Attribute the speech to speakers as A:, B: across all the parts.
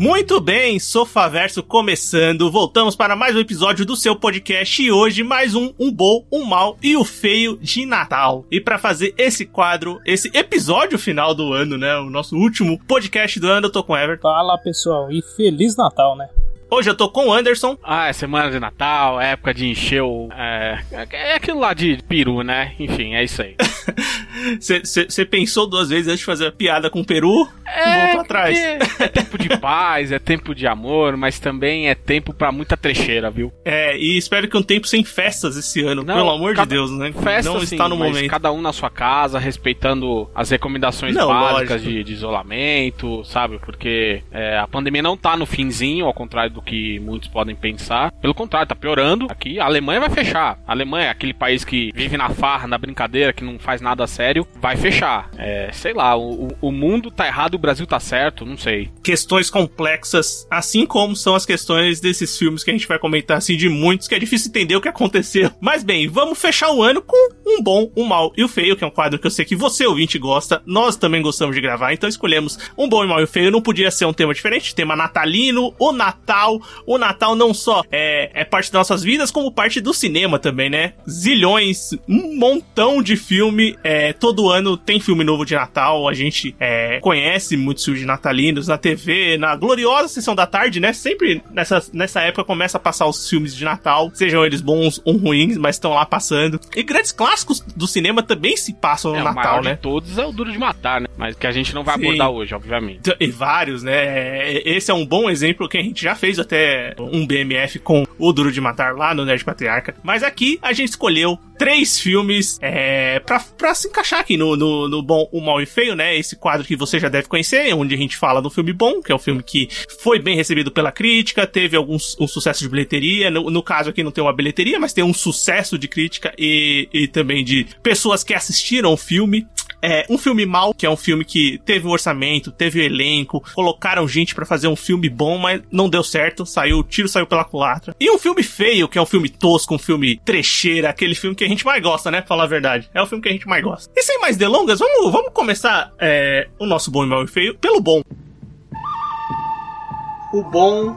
A: Muito bem, Sofaverso começando. Voltamos para mais um episódio do seu podcast e hoje mais um um bom, um mal e o feio de Natal. E para fazer esse quadro, esse episódio final do ano, né, o nosso último podcast do ano, eu tô com o Everton.
B: Fala pessoal, e Feliz Natal, né?
A: Hoje eu tô com o Anderson.
C: Ah, é semana de Natal, é época de encher o. É, é aquilo lá de peru, né? Enfim, é isso aí.
A: Você pensou duas vezes antes de fazer a piada com o peru
C: É,
A: voltou atrás.
C: porque É tempo de paz, é tempo de amor, mas também é tempo pra muita trecheira, viu?
A: É, e espero que um tempo sem festas esse ano,
C: Não,
A: pelo amor
C: cada-
A: de Deus, né?
C: Festa,
A: Não
C: sim,
A: está no momento.
C: cada um na sua casa, respeitando as recomendações
A: Não,
C: básicas de, de isolamento, sabe? Porque é, a pandemia não tá no finzinho, ao contrário do que muitos podem pensar. Pelo contrário, tá piorando. Aqui a Alemanha vai fechar. A Alemanha, aquele país que vive na farra, na brincadeira, que não faz nada sério, vai fechar. É, sei lá, o, o- mundo tá errado o Brasil tá certo, não sei.
A: Questões complexas, assim como são as questões desses filmes que a gente vai comentar, assim, de muitos, que é difícil entender o que aconteceu. Mas bem, vamos fechar o ano com um bom, um mal e o feio, que é um quadro que eu sei que você, ouvinte, gosta. Nós também gostamos de gravar, então escolhemos um bom, um mal e o feio. Não podia ser um tema diferente, tema natalino, o Natal. O Natal não só é, é parte das nossas vidas, como parte do cinema também, né? Zilhões, um montão de filme. É, todo ano tem filme novo de Natal. A gente é, conhece muitos filmes natalinos na TV, na gloriosa sessão da tarde, né? Sempre nessa, nessa época começa a passar os filmes de Natal, sejam eles bons ou ruins, mas estão lá passando. E grandes clássicos do cinema também se passam no
C: É,
A: Natal, né?
C: todos é o Duro de Matar, né? Mas que a gente não vai
A: Sim.
C: abordar hoje, obviamente.
A: E vários, né? Esse é um bom exemplo que a gente já fez até um BMF com o Duro de Matar lá no Nerd Patriarca. Mas aqui a gente escolheu três filmes é, pra, pra se encaixar aqui no, no, no Bom, o Mal e Feio, né? Esse quadro que você já deve conhecer, onde a gente fala do filme bom, que é um filme que foi bem recebido pela crítica, teve algum um sucesso de bilheteria. No, no caso aqui não tem uma bilheteria, mas tem um sucesso de crítica e, e também de pessoas que assistiram o filme. É, um filme mal, que é um filme que teve um orçamento, teve um elenco, colocaram gente pra fazer um filme bom, mas não deu certo, saiu, o tiro saiu pela culatra. E um filme feio, que é um filme tosco, um filme trecheira, aquele filme que a gente mais gosta, né? Pra falar a verdade. É o filme que a gente mais gosta. E sem mais delongas, vamos, vamos começar é, o nosso bom e mal e feio pelo bom. O bom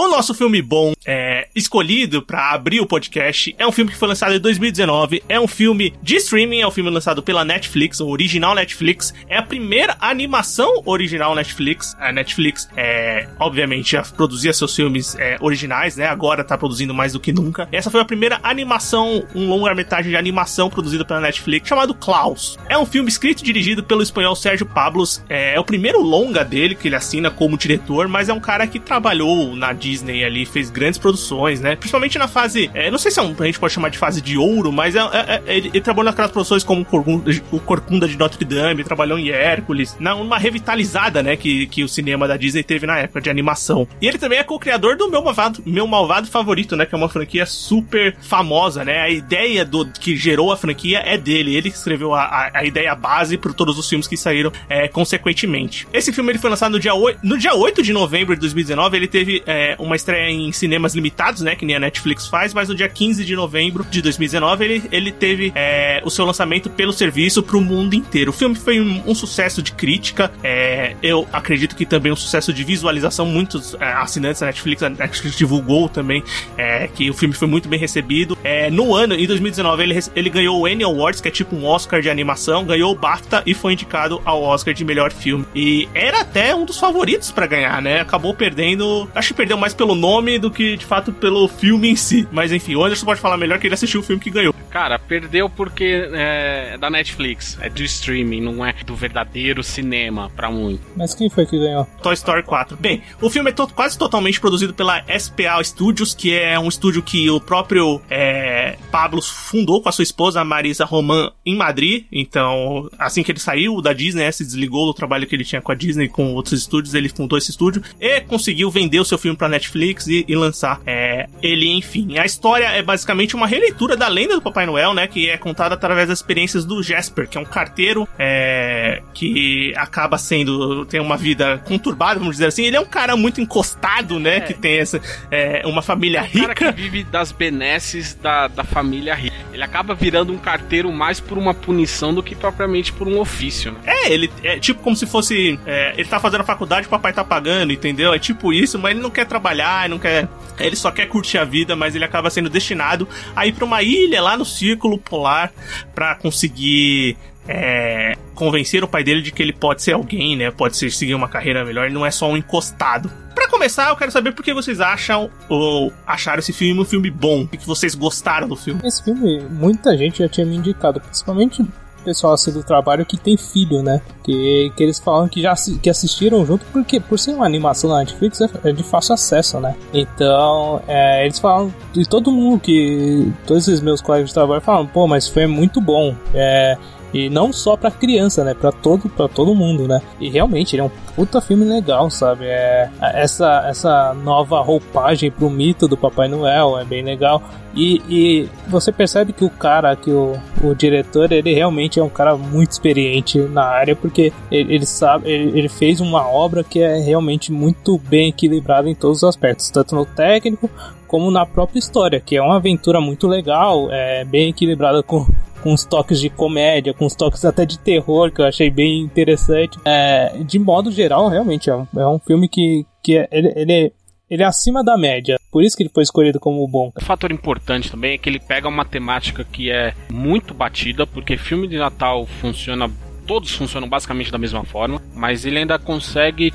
A: o nosso filme bom, é, escolhido pra abrir o podcast, é um filme que foi lançado em 2019. É um filme de streaming, é um filme lançado pela Netflix, o original Netflix. É a primeira animação original Netflix. A Netflix, é, obviamente, já produzia seus filmes é, originais, né? Agora tá produzindo mais do que nunca. Essa foi a primeira animação, um longa-metragem de animação produzida pela Netflix, chamado Klaus. É um filme escrito e dirigido pelo espanhol Sérgio Pablos. É, é o primeiro longa dele que ele assina como diretor, mas é um cara que trabalhou na Disney ali, fez grandes produções, né? Principalmente na fase. é, não sei se é um, a gente pode chamar de fase de ouro, mas é, é- é- ele, ele trabalhou naquelas produções como o Corcunda, de Notre Dame, trabalhou em Hércules, na, uma revitalizada, né? Que, que o cinema da Disney teve na época de animação. E ele também é co-criador do meu malvado, meu malvado favorito, né? Que é uma franquia super famosa, né? A ideia do que gerou a franquia é dele. Ele escreveu a, a, a ideia base para todos os filmes que saíram é, consequentemente. Esse filme ele foi lançado no dia 8, no dia 8 de novembro de 2019. Ele teve é, uma estreia em cinemas limitados, né? Que nem a Netflix faz, mas no dia 15 de novembro de 2019 ele, ele teve é, o seu lançamento pelo serviço pro mundo inteiro. O filme foi um, um sucesso de crítica. é, eu acredito que também um sucesso de visualização. Muitos é, assinantes da Netflix, a Netflix divulgou também é, que o filme foi muito bem recebido. É, no ano, em 2019, ele, ele ganhou o Annie Awards, que é tipo um Oscar de animação, ganhou o BAFTA e foi indicado ao Oscar de melhor filme. E era até um dos favoritos pra ganhar, né? Acabou perdendo. Acho que perdeu mais pelo nome do que de fato pelo filme em si. Mas enfim, o Anderson pode falar melhor que ele assistiu o filme que ganhou.
C: Cara, perdeu porque é da Netflix, é do streaming, não é do verdadeiro cinema pra muito.
B: Mas quem foi que ganhou?
A: Toy Story 4. Bem, o filme é to- quase totalmente produzido pela SPA Studios, que é um estúdio que o próprio é, Pablo fundou com a sua esposa, a Marisa Roman, em Madrid. Então, assim que ele saiu da Disney, né, se desligou do trabalho que ele tinha com a Disney e com outros estúdios, ele fundou esse estúdio e conseguiu vender o seu filme pra Netflix e, e lançar é, ele, enfim. A história é basicamente uma releitura da lenda do Papai Noel, né? Que é contada através das experiências do Jasper, que é um carteiro é, que acaba sendo. tem uma vida conturbada, vamos dizer assim. Ele é um cara muito encostado, né? É. Que tem essa, é, uma família rica. É um
C: cara que vive das benesses da, da família rica. Ele acaba virando um carteiro mais por uma punição do que propriamente por um ofício, né?
A: É, ele é tipo como se fosse. É, ele tá fazendo a faculdade, o papai tá pagando, entendeu? É tipo isso, mas ele não quer trabalhar, ele não quer. Ele só quer curtir a vida, mas ele acaba sendo destinado a ir pra uma ilha lá no Círculo Polar para conseguir é, convencer o pai dele de que ele pode ser alguém, né? Pode ser, seguir uma carreira melhor não é só um encostado. Para começar, eu quero saber por que vocês acham ou acharam esse filme um filme bom, o que vocês gostaram do filme.
B: Esse filme, muita gente já tinha me indicado, principalmente pessoal assim do trabalho que tem filho, né? Que, que eles falam que já que assistiram junto, porque por ser uma animação na Netflix é, é de fácil acesso, né? Então, é, eles falam, e todo mundo que. Todos esses meus colegas de trabalho falam, pô, mas foi muito bom. É e não só pra criança, né? Pra todo, pra todo mundo, né? E realmente, ele é um puta filme legal, sabe? É, essa, essa nova roupagem pro mito do Papai Noel é bem legal. E, e você percebe que o cara, que o, o diretor, ele realmente é um cara muito experiente na área, porque ele, ele sabe, ele, ele fez uma obra que é realmente muito bem equilibrada em todos os aspectos, tanto no técnico como na própria história, que é uma aventura muito legal, é bem equilibrada com com os toques de comédia, com os toques até de terror, que eu achei bem interessante. É, de modo geral, realmente, é um, é um filme que, que é, ele, ele, ele é acima da média. Por isso que ele foi escolhido como bom.
C: Um fator importante também é que ele pega uma temática que é muito batida, porque filme de Natal funciona todos funcionam basicamente da mesma forma, mas ele ainda consegue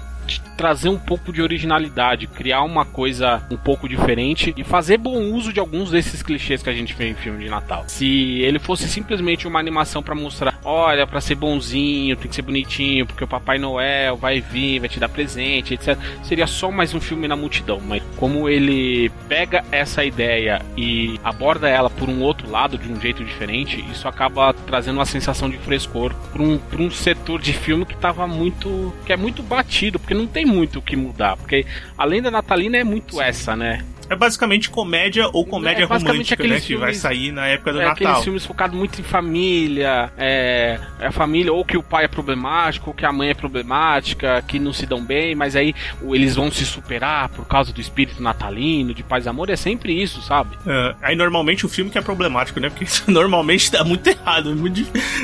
C: trazer um pouco de originalidade, criar uma coisa um pouco diferente e fazer bom uso de alguns desses clichês que a gente vê em filme de Natal. Se ele fosse simplesmente uma animação para mostrar, olha, para ser bonzinho, tem que ser bonitinho, porque o Papai Noel vai vir, vai te dar presente, etc. Seria só mais um filme na multidão, mas como ele pega essa ideia e aborda ela por um outro lado, de um jeito diferente, isso acaba trazendo uma sensação de frescor para um, pra um setor de filme que tava muito. que é muito batido, porque não tem tem muito o que mudar, porque a lenda natalina é muito essa, né?
A: É basicamente comédia ou comédia é romântica, né? Que vai sair na época do
C: é,
A: Natal.
C: Aqueles filmes focados muito em família, é, é, a família, ou que o pai é problemático, ou que a mãe é problemática, que não se dão bem, mas aí eles vão se superar por causa do espírito natalino, de paz e amor, é sempre isso, sabe?
A: É, aí normalmente o filme que é problemático, né? Porque normalmente dá muito errado. É muito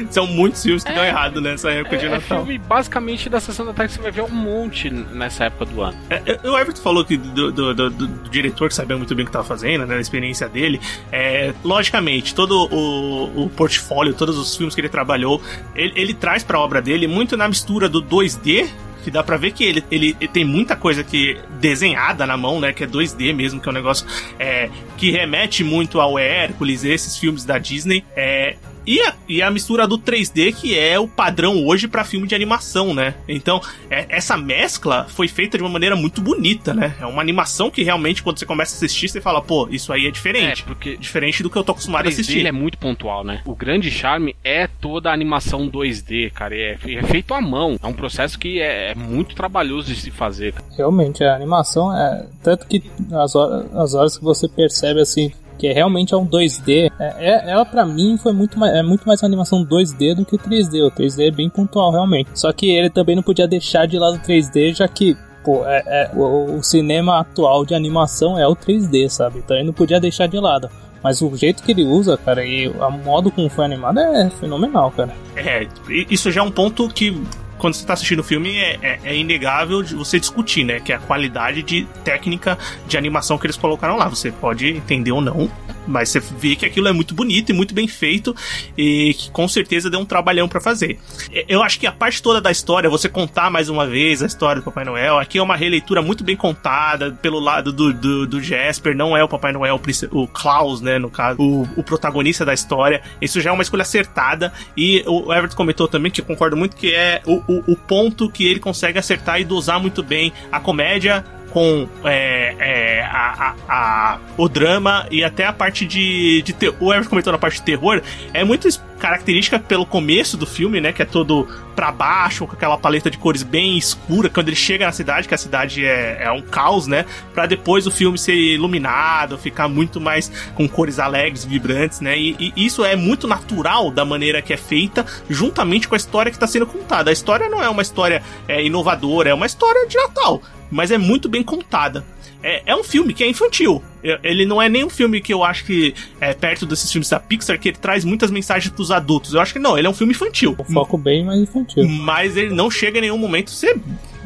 A: São muitos filmes que é, dão errado nessa época de é, Natal.
C: É filme basicamente da sessão da tarde que você vai ver um monte nessa época do ano.
A: o Everton falou que do, do, do, do diretor que sabia muito bem o que estava fazendo, né, a experiência dele. É, logicamente, todo o, o portfólio, todos os filmes que ele trabalhou, ele, ele traz para a obra dele muito na mistura do 2D que dá pra ver que ele, ele, ele, tem muita coisa que desenhada na mão, né? Que é 2D mesmo, que é um negócio é, que remete muito ao Hércules, esses filmes da Disney. É, e a, e a mistura do 3D, que é o padrão hoje para filme de animação, né? Então, é, essa mescla foi feita de uma maneira muito bonita, né? É uma animação que realmente, quando você começa a assistir, você fala, pô, isso aí é diferente. É, porque diferente do que eu tô acostumado a assistir.
C: Ele é muito pontual, né? O grande charme é toda a animação 2D, cara. É, é feito à mão. É um processo que é, é muito trabalhoso de se fazer.
B: Realmente, a animação é. Tanto que as horas, as horas que você percebe assim que é realmente é um 2D. É, é, ela para mim foi muito mais, é muito mais uma animação 2D do que 3D. O 3D é bem pontual realmente. Só que ele também não podia deixar de lado o 3D, já que pô, é, é o, o, cinema atual de animação é o 3D, sabe? Então ele não podia deixar de lado. Mas o jeito que ele usa, cara, e o modo como foi animado é fenomenal, cara.
A: É, isso já é um ponto que quando você está assistindo o filme, é, é, é, inegável você discutir, né? Que é a qualidade de técnica de animação que eles colocaram lá. Você pode entender ou não, mas você vê que aquilo é muito bonito e muito bem feito e que com certeza deu um trabalhão para fazer. Eu acho que a parte toda da história, você contar mais uma vez a história do Papai Noel, aqui é uma releitura muito bem contada pelo lado do, do, do Jasper, não é o Papai Noel, o Klaus, né? No caso, o, o protagonista da história. Isso já é uma escolha acertada e o Everton comentou também que eu concordo muito que é o, o, o ponto que ele consegue acertar e dosar muito bem a comédia com é, é, a, a, a, o drama e até a parte de, de o Everton comentou na parte de terror, é muito característica pelo começo do filme, né? Que é todo para baixo, com aquela paleta de cores bem escura, quando ele chega na cidade, que a cidade é, é um caos, né? Pra depois o filme ser iluminado, ficar muito mais com cores alegres, vibrantes, né? E, e isso é muito natural da maneira que é feita, juntamente com a história que está sendo contada. A história não é uma história é, inovadora, é uma história de Natal, mas é muito bem contada é, é um filme que é infantil. Ele não é nem um filme que eu acho que é perto desses filmes da Pixar que ele traz muitas mensagens pros adultos. Eu acho que não, ele é um filme infantil.
B: Um foco bem mais infantil.
A: Mas ele não chega em nenhum momento ser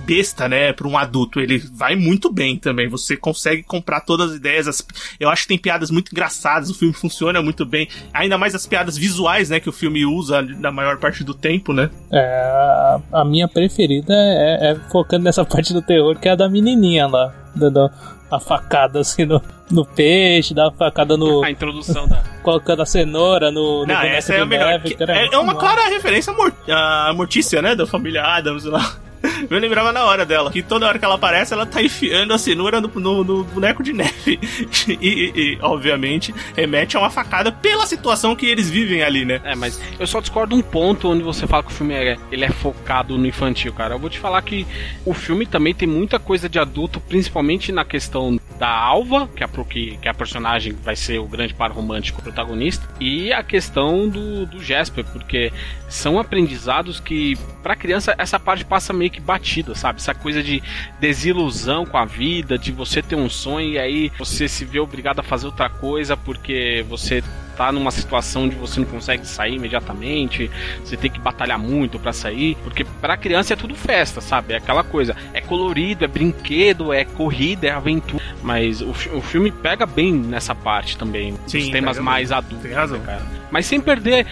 A: besta, né, para um adulto. Ele vai muito bem também. Você consegue comprar todas as ideias. As... Eu acho que tem piadas muito engraçadas. O filme funciona muito bem. Ainda mais as piadas visuais, né, que o filme usa na maior parte do tempo, né?
B: É, a minha preferida é, é focando nessa parte do terror, que é a da menininha lá, dando a facada assim no, no peixe, dá a facada no.
C: A introdução da.
B: Colocando a cenoura no. no
A: Não, essa é a melhor. Neve, é, é, uma clara referência à Mortícia, né? Da família Adams lá. Eu lembrava na hora dela, que toda hora que ela aparece, ela tá enfiando a cenoura no, no, no boneco de neve. E, e, e, obviamente, remete a uma facada pela situação que eles vivem ali, né?
C: É, mas eu só discordo um ponto onde você fala que o filme é, ele é focado no infantil, cara. Eu vou te falar que o filme também tem muita coisa de adulto, principalmente na questão da Alva, que é a, que, que é a personagem vai ser o grande par romântico protagonista, e a questão do, do porque são aprendizados que, pra criança, essa parte passa meio que batida, sabe? Essa coisa de desilusão com a vida, de você ter um sonho e aí você se vê obrigado a fazer outra coisa porque você tá numa situação onde você não consegue sair imediatamente, você tem que batalhar muito para sair, porque para criança é tudo festa, sabe? É aquela coisa, é colorido, é brinquedo, é corrida, é aventura, mas o, o filme pega bem nessa parte também, Sim, os temas mais adultos, tem razão. Né, cara. Mas sem perder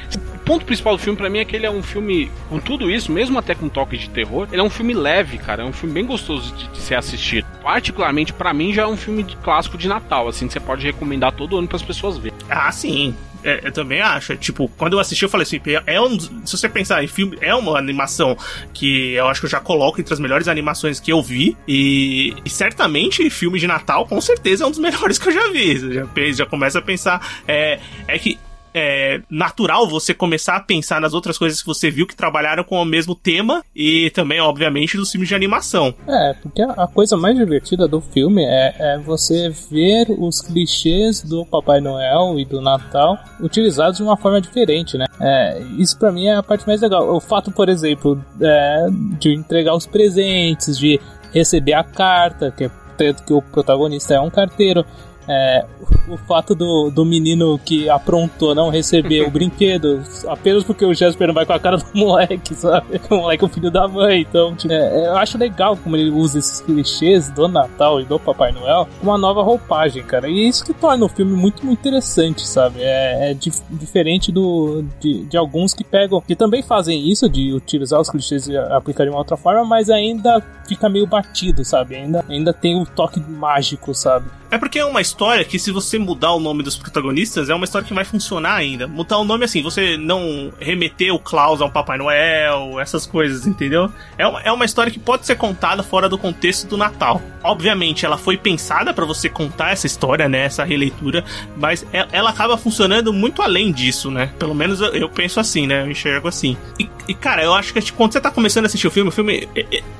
C: ponto principal do filme para mim é que ele é um filme, com tudo isso, mesmo até com toque de terror, ele é um filme leve, cara. É um filme bem gostoso de, de ser assistido. Particularmente, para mim, já é um filme de clássico de Natal, assim, que você pode recomendar todo ano para as pessoas verem.
A: Ah, sim. É, eu também acho. É, tipo, quando eu assisti, eu falei assim: é um. Se você pensar em filme, é uma animação que eu acho que eu já coloco entre as melhores animações que eu vi. E, e certamente, filme de Natal, com certeza, é um dos melhores que eu já vi. Você já, já começa a pensar. É, é que é, natural você começar a pensar nas outras coisas que você viu que trabalharam com o mesmo tema e também, obviamente, dos filmes de animação.
B: É, porque a coisa mais divertida do filme é, é você ver os clichês do Papai Noel e do Natal utilizados de uma forma diferente, né? É, isso para mim é a parte mais legal. O fato, por exemplo, é, de entregar os presentes, de receber a carta, que é tanto que o protagonista é um carteiro. É, o fato do, do menino que aprontou não receber o brinquedo apenas porque o Jasper não vai com a cara do moleque, sabe? O moleque é o filho da mãe. Então, tipo, é, eu acho legal como ele usa esses clichês do Natal e do Papai Noel com uma nova roupagem, cara. E é isso que torna o filme muito, muito interessante, sabe? É, é dif diferente do, de, de alguns que pegam, que também fazem isso, de utilizar os clichês e aplicar de uma outra forma, mas ainda fica meio batido, sabe? Ainda, ainda tem o toque mágico, sabe?
A: É porque é uma história que, se você mudar o nome dos protagonistas, é uma história que vai funcionar ainda. Mudar o nome assim, você não remeter o Klaus ao Papai Noel, essas coisas, entendeu? É uma, é uma história que pode ser contada fora do contexto do Natal. Obviamente, ela foi pensada para você contar essa história, né? Essa releitura, mas ela, acaba funcionando muito além disso, né? Pelo menos eu, penso assim, né? Eu enxergo assim. E, e, cara, eu acho que tipo, quando você tá começando a assistir o filme, o filme.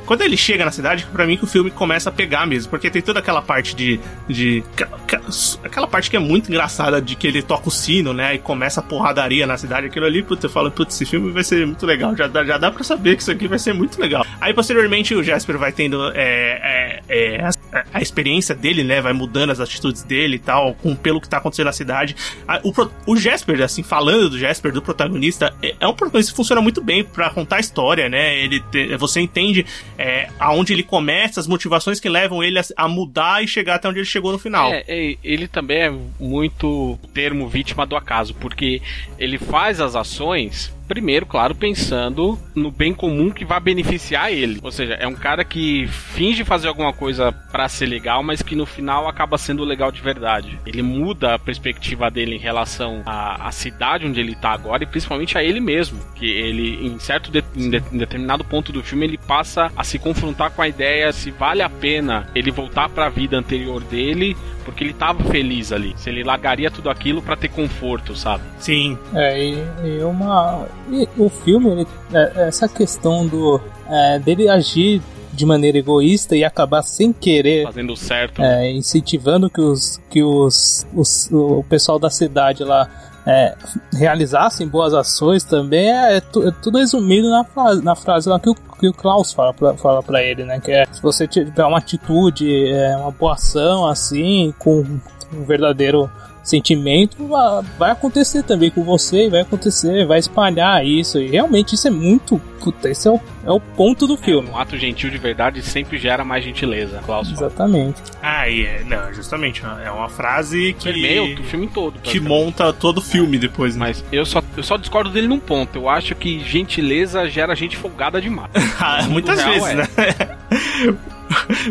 A: Quando ele chega na cidade, para mim que o filme começa a pegar mesmo, porque tem toda aquela parte de de. Aquela parte que é muito engraçada de que ele toca o sino, né? E começa a porradaria na cidade. Aquilo ali, puta, eu falo, putz, esse filme vai ser muito legal. Já já dá pra saber que isso aqui vai ser muito legal. Aí, posteriormente, o Jasper vai tendo é, é, é, a, a, experiência dele, né? Vai mudando as atitudes dele e tal, com pelo que tá acontecendo na cidade. O, o Jasper, assim, falando do Jasper, do protagonista, é, é um protagonista que funciona muito bem para contar a história, né? Ele te, você entende é, aonde ele começa, as motivações que levam ele a, a mudar e chegar até onde ele chegou no final.
C: É, ele também é muito termo vítima do acaso, porque ele faz as ações Primeiro, claro, pensando no bem comum que vai beneficiar ele. Ou seja, é um cara que finge fazer alguma coisa para ser legal, mas que no final acaba sendo legal de verdade. Ele muda a perspectiva dele em relação à, à cidade onde ele tá agora e principalmente a ele mesmo. Que ele, em certo de, em, de, em determinado ponto do filme, ele passa a se confrontar com a ideia se vale a pena ele voltar para a vida anterior dele porque ele tava feliz ali. Se ele largaria tudo aquilo para ter conforto, sabe?
A: Sim.
B: É, e, e uma. E o filme, ele, é, essa questão do. É, dele agir de maneira egoísta e acabar sem querer
C: fazendo certo,
B: é, incentivando que os que os, os o pessoal da cidade lá é, realizassem boas ações também é, é, é, tudo resumido na frase, na frase lá que o, que o Klaus fala pra, fala pra ele, né? Que é se você tiver uma atitude, é, uma boa ação assim, com um verdadeiro sentimento vai acontecer também com você, vai acontecer, vai espalhar isso. E realmente isso é muito. Puta, esse é o, é o ponto do filme.
C: É, um ato gentil de verdade sempre gera mais gentileza, Klaus.
B: Exatamente.
A: Ah, e é, não, justamente. É uma frase que.
C: Permeia o filme todo.
A: Que monta todo o filme depois, né?
C: Mas eu só, eu só discordo dele num ponto. Eu acho que gentileza gera gente folgada demais.
A: ah, muitas vezes, é. né?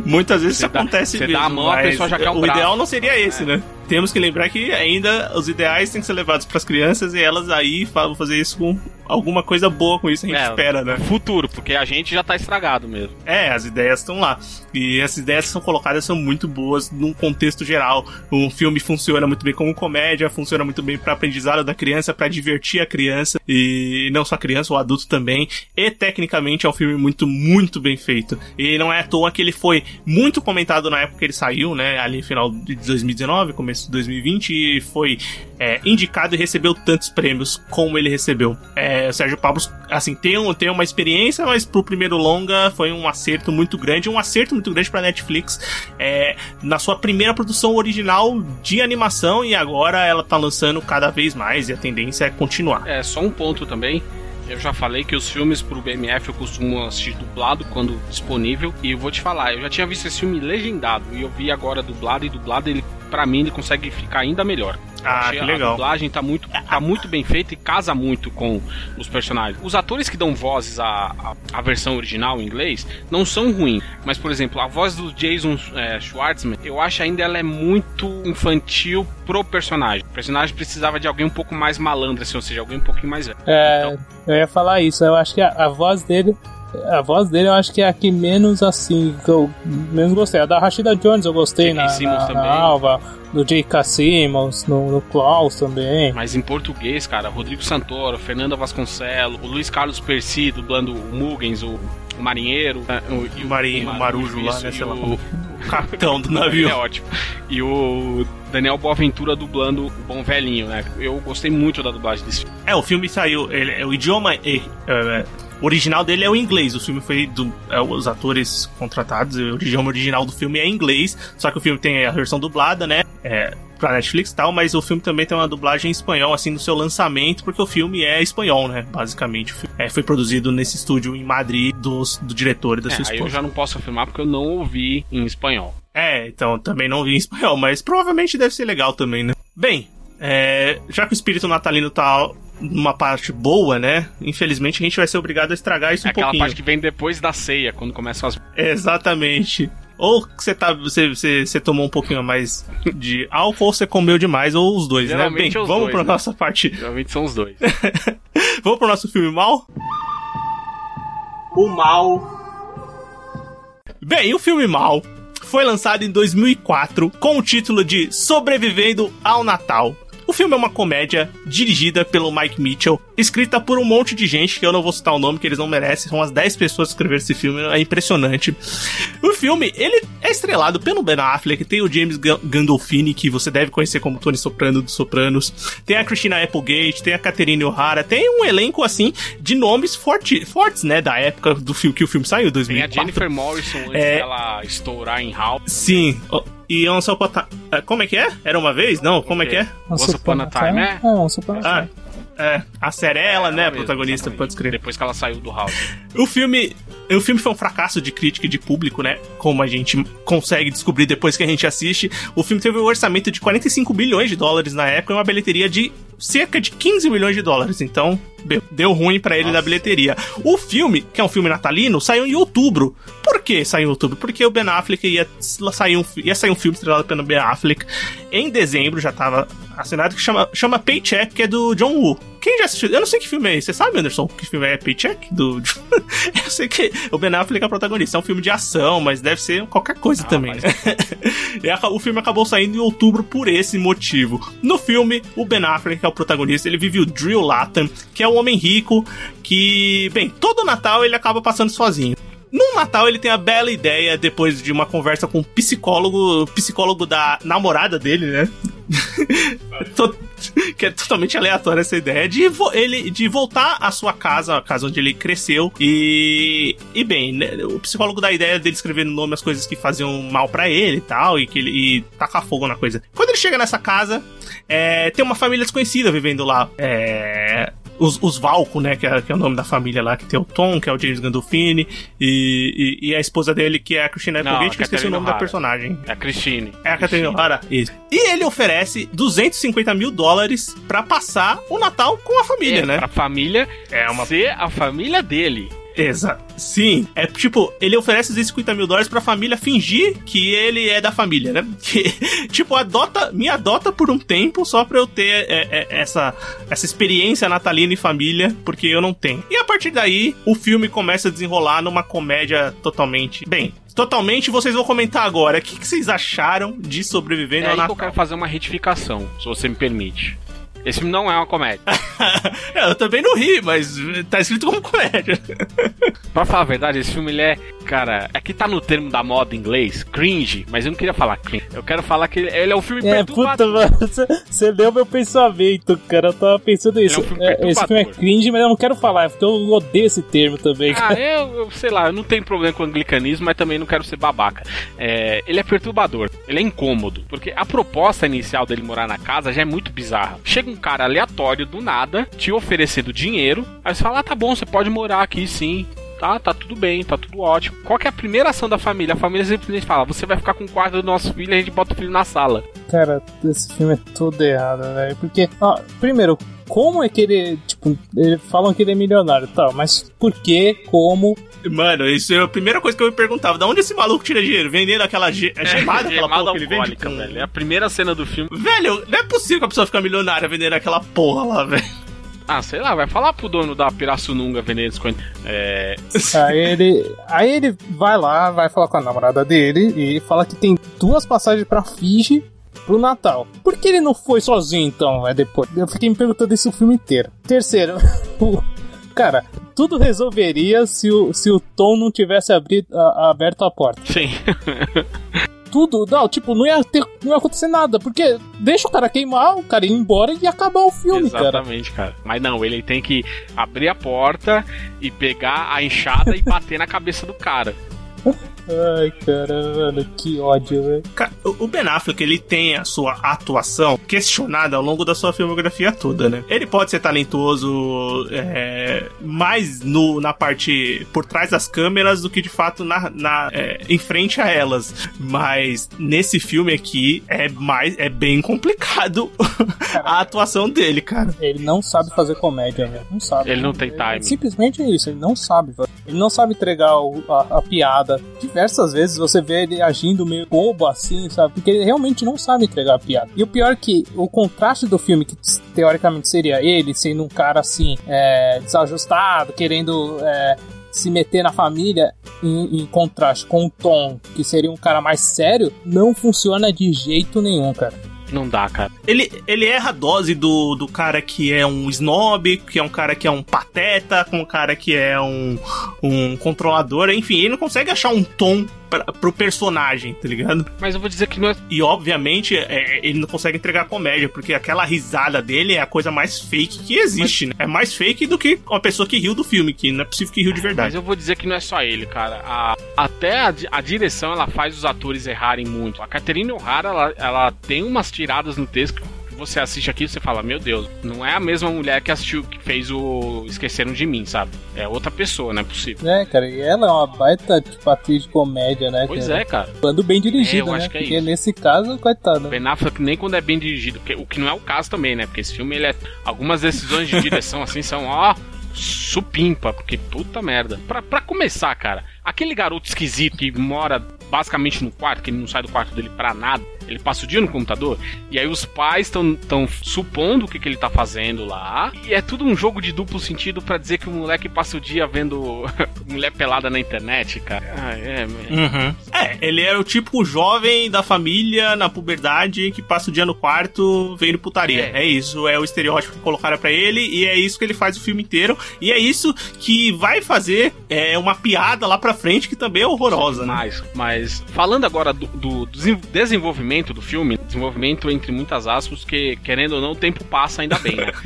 A: Muitas vezes
C: cê
A: isso dá, acontece
C: Você
A: mesmo.
C: dá a mão, a pessoa já quer um
A: O
C: braço.
A: ideal não seria esse, é. né? Temos que lembrar que ainda os ideais têm que ser levados para as crianças e elas aí vão fazer isso com alguma coisa boa com isso, a gente é, espera, né?
C: Futuro, porque a gente já tá estragado mesmo.
A: É, as ideias estão lá. E essas ideias que são colocadas são muito boas num contexto geral. Um filme funciona muito bem como comédia, funciona muito bem para aprendizado da criança, para divertir a criança e não só a criança, o adulto também. E tecnicamente é um filme muito, muito bem feito. E não é à toa que ele foi muito comentado na época que ele saiu, né? Ali final de 2019, começo de 2020, e foi é, indicado e recebeu tantos prêmios como ele recebeu. É, o Sérgio Pablo, assim, tem, um, tem uma experiência, mas pro primeiro longa foi um acerto muito grande, um acerto muito grande pra Netflix é, na sua primeira produção original de animação e agora ela tá lançando cada vez mais e a tendência é continuar.
C: É, só um ponto também. Eu já falei que os filmes pro BMF eu costumo assistir dublado quando disponível. E eu vou te falar, eu já tinha visto esse filme legendado e eu vi agora dublado e dublado ele para mim ele consegue ficar ainda melhor.
A: Ah, que legal.
C: A dublagem tá muito, tá muito bem feita e casa muito com os personagens. Os atores que dão vozes à, à, à versão original em inglês não são ruins, mas por exemplo, a voz do Jason é, Schwartzman, eu acho ainda ela é muito infantil pro personagem. O personagem precisava de alguém um pouco mais malandro, assim, ou seja, alguém um pouquinho mais velho.
B: É, então, eu ia falar isso. Eu acho que a, a voz dele a voz dele eu acho que é a que menos assim, que eu menos gostei. A da Rashida Jones eu gostei na, na, na, Alva, do J.K. Simmons, no, no Klaus também.
C: Mas em português, cara, Rodrigo Santoro, Fernanda Vasconcelos, o Luiz Carlos Percy dublando o Mugens, o, o marinheiro,
A: o, e o, marinho, o Marujo lá, né? Sei lá, o, o capitão do navio.
C: É ótimo. E o Daniel Boaventura dublando o Bom Velhinho, né? Eu gostei muito da dublagem desse filme.
A: É, o filme saiu, ele, o idioma. É, é, o original dele é o inglês. O filme foi do. É, os atores contratados. O idioma original do filme é inglês. Só que o filme tem a versão dublada, né? É, pra Netflix e tal, mas o filme também tem uma dublagem em espanhol, assim, no seu lançamento, porque o filme é espanhol, né? Basicamente. É, foi produzido nesse estúdio em Madrid dos, do diretor e da
C: é,
A: sua esposa.
C: Aí eu já não posso afirmar porque eu não ouvi em espanhol.
A: É, então também não vi em espanhol, mas provavelmente deve ser legal também, né? Bem, é, já que o espírito natalino tá numa parte boa, né? Infelizmente a gente vai ser obrigado a estragar isso
C: é
A: um pouquinho.
C: aquela parte que vem depois da ceia, quando começam as.
A: Exatamente. Ou você, tá, você, você, você tomou um pouquinho a mais de álcool, ou você comeu demais, ou os dois, né? Bem,
C: é os
A: vamos
C: dois,
A: pra
C: né?
A: nossa parte.
C: Geralmente são os dois.
A: vamos pro nosso filme mal?
D: O mal.
A: Bem, o filme mal foi lançado em 2004 com o título de Sobrevivendo ao Natal. O filme é uma comédia dirigida pelo Mike Mitchell, escrita por um monte de gente, que eu não vou citar o nome, que eles não merecem, são as 10 pessoas que escreveram esse filme, é impressionante. O filme, ele é estrelado pelo Ben Affleck, tem o James Gandolfini, que você deve conhecer como Tony Soprano dos Sopranos, tem a Christina Applegate, tem a Catherine O'Hara, tem um elenco, assim, de nomes forte, fortes, né, da época do filme que o filme saiu, 2004.
C: Tem a Jennifer Morrison antes é... dela estourar em House.
A: Sim, e Once Upon a Como é que é? Era uma vez? Não, como é que é?
C: Once Upon a Time, é?
B: É, Once Upon a
A: Ah,
B: Time.
A: é. A série é ela,
C: É,
A: né? A protagonista,
C: exatamente.
A: pode escrever.
C: Depois que ela saiu do House.
A: O filme. O filme foi um fracasso de crítica e de público, né? Como a gente consegue descobrir depois que a gente assiste. O filme teve um orçamento de 45 bilhões de dólares na época e uma bilheteria de cerca de 15 milhões de dólares. Então, Deu, ruim para ele Nossa. na bilheteria. O filme, que é um filme natalino, saiu em outubro. Por que saiu em outubro? Porque o Ben Affleck ia sair um, ia sair um filme estrelado pelo Ben Affleck em dezembro, já tava assinado, que chama, chama Paycheck, que é do John Woo. Quem já assistiu? Eu não sei que filme é esse. Você sabe, Anderson, que filme é Paycheck? Do... eu sei que o Ben Affleck é o protagonista. É um filme de ação, mas deve ser qualquer coisa ah, também. Mas... o filme acabou saindo em outubro por esse motivo. No filme, o Ben Affleck, é o protagonista, ele vive o Drill Latham, que é um homem rico que, bem, todo Natal ele acaba passando sozinho. No Natal ele tem a bela ideia, depois de uma conversa com um psicólogo, psicólogo da namorada dele, né? que é totalmente aleatória essa ideia de ele de voltar à sua casa, a casa onde ele cresceu e e bem, né, o psicólogo dá a ideia dele escrever no nome as coisas que faziam mal para ele e tal e que ele e tacar fogo na coisa. Quando ele chega nessa casa, é, tem uma família desconhecida vivendo lá. É, os, os Valco, né? Que é, que é, o nome da família lá, que tem o Tom, que é o James Gandolfini, e, e, e a esposa dele, que é a Christina Applegate, que eu esqueci o nome Hara. da personagem.
C: É a Christine.
A: É a Catherine O'Hara, isso. E ele oferece 250 mil dólares para passar o Natal com a família,
C: é,
A: né?
C: Pra família é uma... ser a família dele.
A: Exato. Sim. É tipo, ele oferece 250 mil dólares pra família fingir que ele é da família, né? Que, tipo, adota, me adota por um tempo só pra eu ter é, é, essa, essa experiência natalina em família, porque eu não tenho. E a partir daí, o filme começa a desenrolar numa comédia totalmente. Bem, totalmente, vocês vão comentar agora. O que, que vocês acharam de Sobrevivendo
C: é
A: ao Natal?
C: eu quero fazer uma retificação, se você me permite. Esse filme não é uma comédia.
A: eu também não ri, mas tá escrito como comédia.
C: pra falar a verdade, esse filme ele é, cara, aqui é tá no termo da moda em inglês, cringe, mas eu não queria falar cringe. Eu quero falar que ele é um filme
B: é, Puta, mano, você leu meu pensamento, cara. Eu tava pensando isso. É um filme é, esse filme é cringe, mas eu não quero falar, porque eu odeio esse termo também.
C: Ah, eu, eu, sei lá, eu não tenho problema com o anglicanismo, mas também não quero ser babaca. É, ele é perturbador, ele é incômodo, porque a proposta inicial dele morar na casa já é muito bizarra. Chega um cara aleatório do nada te oferecendo dinheiro. Aí você fala: ah, tá bom, você pode morar aqui sim. Tá, tá tudo bem, tá tudo ótimo. Qual que é a primeira ação da família? A família simplesmente fala: você vai ficar com o quarto do nosso filho e a gente bota o filho na sala.
B: Cara, esse filme é todo errado, velho. Porque, ó, primeiro, como é que ele. Tipo, eles falam que ele é milionário tá, mas por que, como,
A: Mano, isso é a primeira coisa que eu me perguntava. Da onde esse maluco tira dinheiro? Vendendo aquela ge é, gemada, aquela porra que ele vende? Com...
C: velho. É a primeira cena do filme.
A: Velho, não é possível que a pessoa fique milionária vendendo aquela porra lá, velho.
C: Ah, sei lá, vai falar pro dono da Pirassununga vendendo
B: É... Aí ele, aí ele vai lá, vai falar com a namorada dele e fala que tem duas passagens pra Fiji pro Natal. Por que ele não foi sozinho então, é depois? Eu fiquei me perguntando isso o filme inteiro. Terceiro, cara, tudo resolveria se o, se o Tom não tivesse a, aberto a porta.
C: Sim.
B: tudo, não, tipo, não ia, ter, não ia acontecer nada, porque deixa o cara queimar, o cara ir embora e acabar o filme,
C: Exatamente, cara. Exatamente, cara. Mas não, ele tem que abrir a porta e pegar a enxada e bater na cabeça do cara.
B: Ai, cara, mano, que ódio, velho.
A: O Ben Affleck, ele tem a sua atuação questionada ao longo da sua filmografia toda, né? Ele pode ser talentoso é, mais no, na parte por trás das câmeras do que de fato na, na é, em frente a elas. Mas nesse filme aqui é mais é bem complicado a atuação dele, cara.
B: Ele não sabe fazer comédia, né? Não sabe.
C: Ele não tem time.
B: É simplesmente isso, ele não sabe. Ele não sabe entregar o, a, a piada. Diversas diversas vezes você vê ele agindo meio bobo assim, sabe? Porque ele realmente não sabe entregar a piada. E o pior é que o contraste do filme, que teoricamente seria ele sendo um cara assim, é, desajustado, querendo. É, se meter na família em, em, contraste com o Tom, que seria um cara mais sério, não funciona de jeito nenhum, cara.
C: Não dá, cara.
A: Ele, ele erra a dose do, do cara que é um snob, que é um cara que é um pateta, com um cara que é um, um controlador, enfim, ele não consegue achar um tom pra, pro personagem, tá ligado?
C: Mas eu vou dizer que não é...
A: E obviamente é, ele não consegue entregar comédia, porque aquela risada dele é a coisa mais fake que existe, Mas... né? É mais fake do que uma pessoa que riu do filme, que não é possível que riu de verdade.
C: Mas eu vou dizer que não é só ele, cara. A, até a, a direção ela faz os atores errarem muito. A Catherine O'Hara, ela, ela tem umas tiradas no texto você assiste aqui e você fala, meu Deus, não é a mesma mulher que assistiu, que fez o Esqueceram de Mim, sabe? É outra pessoa, não é possível.
B: É, cara, e ela é uma baita, tipo, atriz de comédia, né?
C: Pois
B: cara?
C: é, cara.
B: Quando bem dirigido,
C: É,
B: né?
C: é
B: Porque
C: isso.
B: nesse caso, coitado.
C: Ben Affleck nem quando é bem dirigido, porque- o que não é o caso também, né? Porque esse filme, ele é. Algumas decisões de direção assim são, ó, supimpa, porque puta merda. Pra, pra começar, cara, aquele garoto esquisito que mora basicamente no quarto, que ele não sai do quarto dele pra nada, ele passa o dia no computador, e aí os pais estão tão supondo o que, que ele tá fazendo lá, e é tudo um jogo de duplo sentido pra dizer que o moleque passa o dia vendo mulher pelada na internet, cara. Ah, é,
A: Uhum. É, ele era o tipo jovem da família na puberdade que passa o dia no quarto vendo putaria. É,
C: É.
A: isso, é o estereótipo que colocaram pra ele e é isso que ele faz o filme inteiro. E é isso que vai fazer é, uma piada lá pra frente que também é horrorosa, né?
C: Mas, mas falando agora do, do desen- desenvolvimento do filme, desenvolvimento entre muitas aspas, que querendo ou não, o tempo passa ainda bem, né?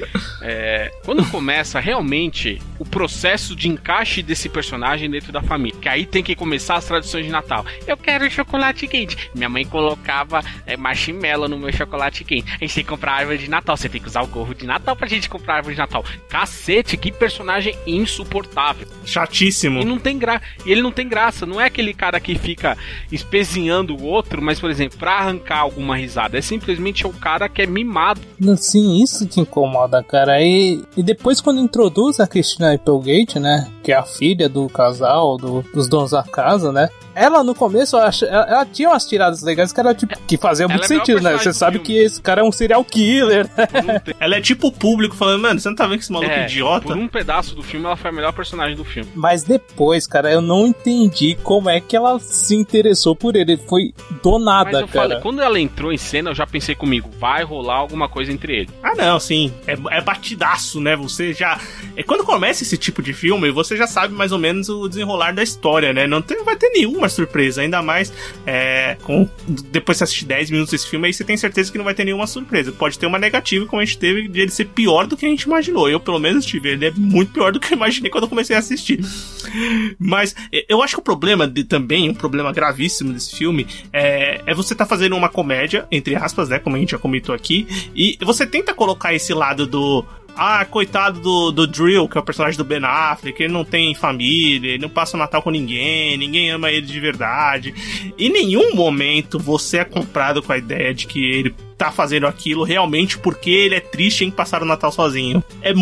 C: É, quando começa realmente o processo de encaixe desse personagem dentro da família, que aí tem que começar as tradições de Natal. Eu quero chocolate quente. Minha mãe colocava é, marshmallow no meu chocolate quente. A gente tem que comprar árvore de Natal. Você tem que usar o gorro de Natal pra gente comprar árvore de Natal. Cacete, que personagem insuportável.
A: Chatíssimo.
C: E não tem gra... e ele não tem graça, não é aquele cara que fica espezinhando o outro, mas por exemplo, pra arrancar alguma risada, é simplesmente o cara que é mimado.
B: Sim, isso te incomoda, cara. E, e depois, quando introduz a Christina Applegate, né? Que é a filha do casal, do- dos donos da casa, né? Ela, no começo, ela, ela tinha umas tiradas legais que era tipo, que fazia muito
C: é
B: sentido, né? Você sabe
C: filme.
B: que esse cara é um serial killer, né?
C: Um,
A: Ela é tipo o público falando, mano, você não tá vendo que esse maluco é,
C: é,
A: idiota?
C: por um pedaço do filme, ela foi a melhor personagem do filme.
B: Mas depois, cara, eu não entendi como é que ela se interessou por ele. Foi do
C: Mas
B: nada,
C: eu
B: cara.
C: falei, quando ela entrou em cena, eu já pensei comigo, vai rolar alguma coisa entre eles.
A: Ah, não, sim. É, é batidaço, né? Você já. É, quando começa esse tipo de filme, você já sabe mais ou menos o desenrolar da história, né? Não tem, vai ter nenhuma surpresa, ainda mais. é, com, depois você assistir 10 minutos desse filme, aí você tem certeza que não vai ter nenhuma surpresa. Pode ter uma negativa, como a gente teve, de ele ser pior do que a gente imaginou. Eu, pelo menos, tive. Ele é muito pior do que eu imaginei quando eu comecei a assistir. Mas é, eu acho que o problema de, também, um problema gravíssimo desse filme, é, é você tá fazendo uma comédia, entre aspas, né? Como a gente já comentou aqui, e você tenta colocar esse lado do. Ah, coitado do, do Drill, que é o personagem do Ben Affleck, ele não tem família, ele não passa o Natal com ninguém, ninguém ama ele de verdade. Em nenhum momento você é comprado com a ideia de que ele tá fazendo aquilo realmente porque ele é triste em passar o Natal sozinho. É,